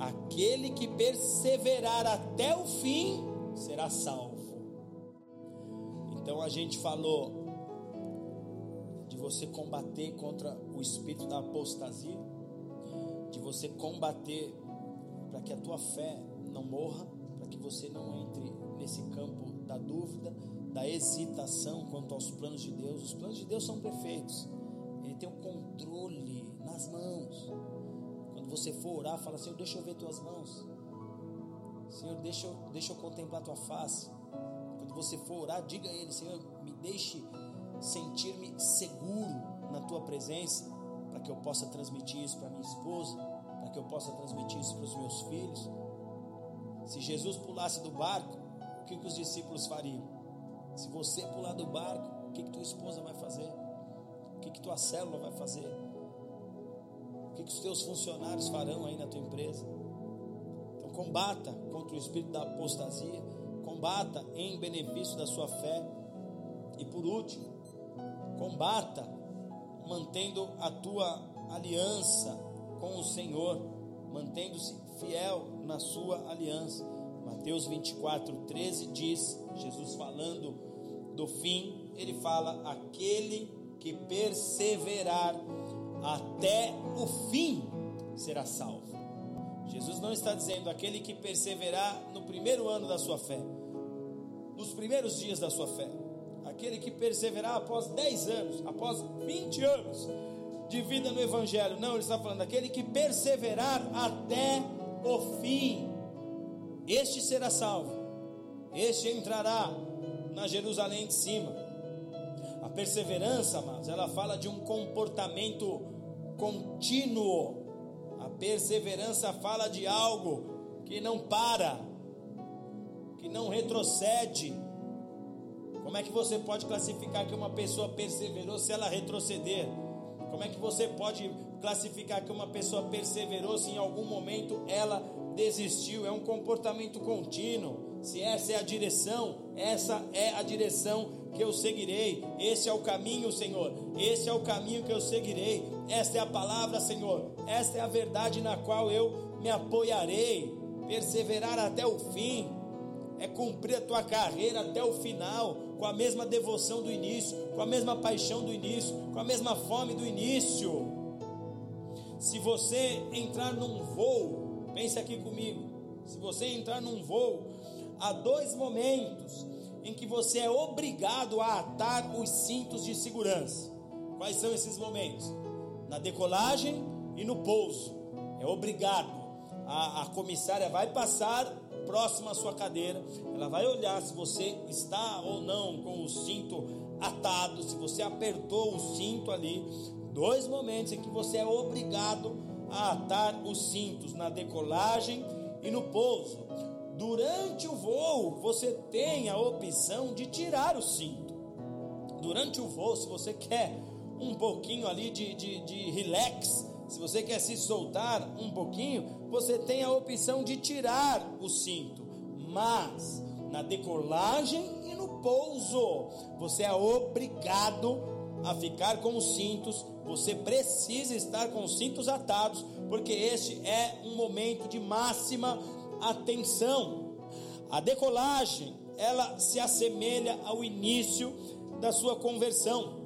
Aquele que perseverar até o fim será salvo. Então a gente falou de você combater contra o espírito da apostasia de você combater para que a tua fé não morra, para que você não entre nesse campo da dúvida, da hesitação quanto aos planos de Deus. Os planos de Deus são perfeitos. Nas mãos. Quando você for orar, fala: Senhor, deixa eu ver tuas mãos. Senhor, deixa eu, deixa eu contemplar tua face. Quando você for orar, diga a Ele: Senhor, me deixe sentir-me seguro na tua presença para que eu possa transmitir isso para minha esposa, para que eu possa transmitir isso para os meus filhos. Se Jesus pulasse do barco, o que, que os discípulos fariam? Se você pular do barco, o que, que tua esposa vai fazer? O que, que tua célula vai fazer? O que, que os teus funcionários farão aí na tua empresa? Então combata contra o espírito da apostasia, combata em benefício da sua fé. E por último, combata mantendo a tua aliança com o Senhor, mantendo-se fiel na sua aliança. Mateus 24, 13 diz, Jesus falando do fim, ele fala: aquele que perseverar até o fim será salvo. Jesus não está dizendo aquele que perseverar no primeiro ano da sua fé, nos primeiros dias da sua fé aquele que perseverar após 10 anos, após 20 anos de vida no Evangelho. Não, ele está falando daquele que perseverar até o fim. Este será salvo, este entrará na Jerusalém de cima. A perseverança, mas ela fala de um comportamento contínuo. A perseverança fala de algo que não para, que não retrocede. Como é que você pode classificar que uma pessoa perseverou se ela retroceder? Como é que você pode classificar que uma pessoa perseverou se em algum momento ela desistiu? É um comportamento contínuo. Se essa é a direção, essa é a direção que eu seguirei. Esse é o caminho, Senhor. Esse é o caminho que eu seguirei. Esta é a palavra, Senhor. Esta é a verdade na qual eu me apoiarei. Perseverar até o fim é cumprir a tua carreira até o final, com a mesma devoção do início, com a mesma paixão do início, com a mesma fome do início. Se você entrar num voo, pense aqui comigo. Se você entrar num voo, há dois momentos em que você é obrigado a atar os cintos de segurança. Quais são esses momentos? Na decolagem e no pouso. É obrigado. A, a comissária vai passar próximo à sua cadeira, ela vai olhar se você está ou não com o cinto atado, se você apertou o cinto ali. Dois momentos em que você é obrigado a atar os cintos na decolagem e no pouso. Durante o voo, você tem a opção de tirar o cinto. Durante o voo, se você quer um pouquinho ali de, de, de relax, se você quer se soltar um pouquinho, você tem a opção de tirar o cinto. Mas na decolagem e no pouso, você é obrigado a ficar com os cintos. Você precisa estar com os cintos atados, porque este é um momento de máxima atenção. A decolagem, ela se assemelha ao início da sua conversão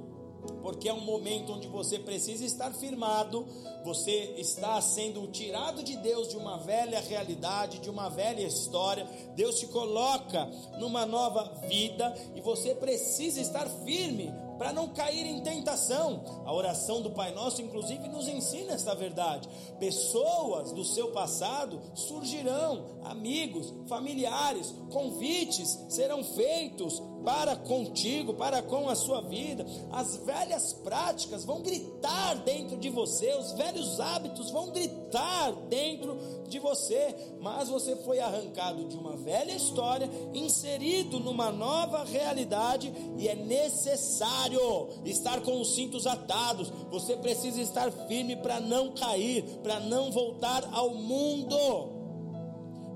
porque é um momento onde você precisa estar firmado, você está sendo tirado de Deus de uma velha realidade, de uma velha história. Deus te coloca numa nova vida e você precisa estar firme para não cair em tentação. A oração do Pai Nosso, inclusive, nos ensina esta verdade. Pessoas do seu passado surgirão, amigos, familiares, convites serão feitos para contigo, para com a sua vida. As velhas práticas vão gritar dentro de você, os velhos hábitos vão gritar dentro de você, mas você foi arrancado de uma velha história, inserido numa nova realidade e é necessário estar com os cintos atados. Você precisa estar firme para não cair, para não voltar ao mundo.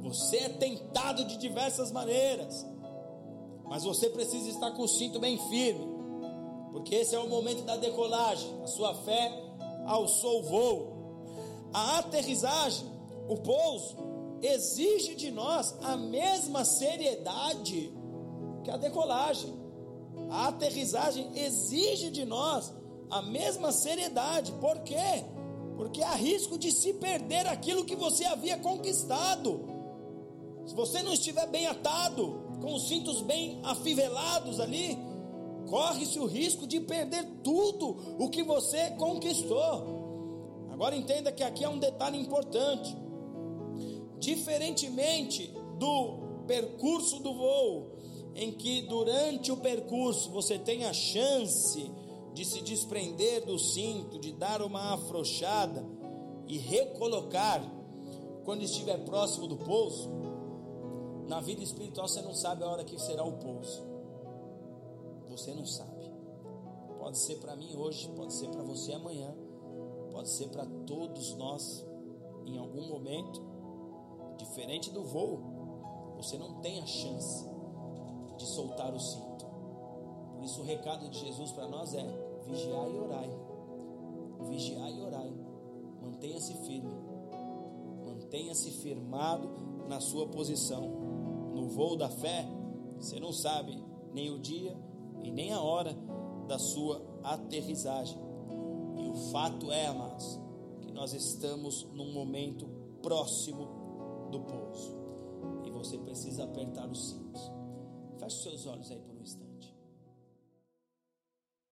Você é tentado de diversas maneiras, mas você precisa estar com o cinto bem firme, porque esse é o momento da decolagem. A sua fé alçou o voo. A aterrissagem, o pouso, exige de nós a mesma seriedade que a decolagem. A aterrissagem exige de nós a mesma seriedade. Por quê? Porque há risco de se perder aquilo que você havia conquistado. Se você não estiver bem atado, com os cintos bem afivelados ali, corre-se o risco de perder tudo o que você conquistou. Agora entenda que aqui é um detalhe importante. Diferentemente do percurso do voo, em que durante o percurso você tem a chance de se desprender do cinto, de dar uma afrouxada e recolocar quando estiver próximo do pouso, na vida espiritual você não sabe a hora que será o pouso. Você não sabe. Pode ser para mim hoje, pode ser para você amanhã, pode ser para todos nós em algum momento. Diferente do voo, você não tem a chance de soltar o cinto. Por isso o recado de Jesus para nós é: vigiai e orai. Vigiai e orai. Mantenha-se firme. Mantenha-se firmado na sua posição no voo da fé, você não sabe nem o dia e nem a hora da sua aterrissagem. E o fato é, amados, que nós estamos num momento próximo do pouso. E você precisa apertar os cintos. Feche seus olhos aí por um instante.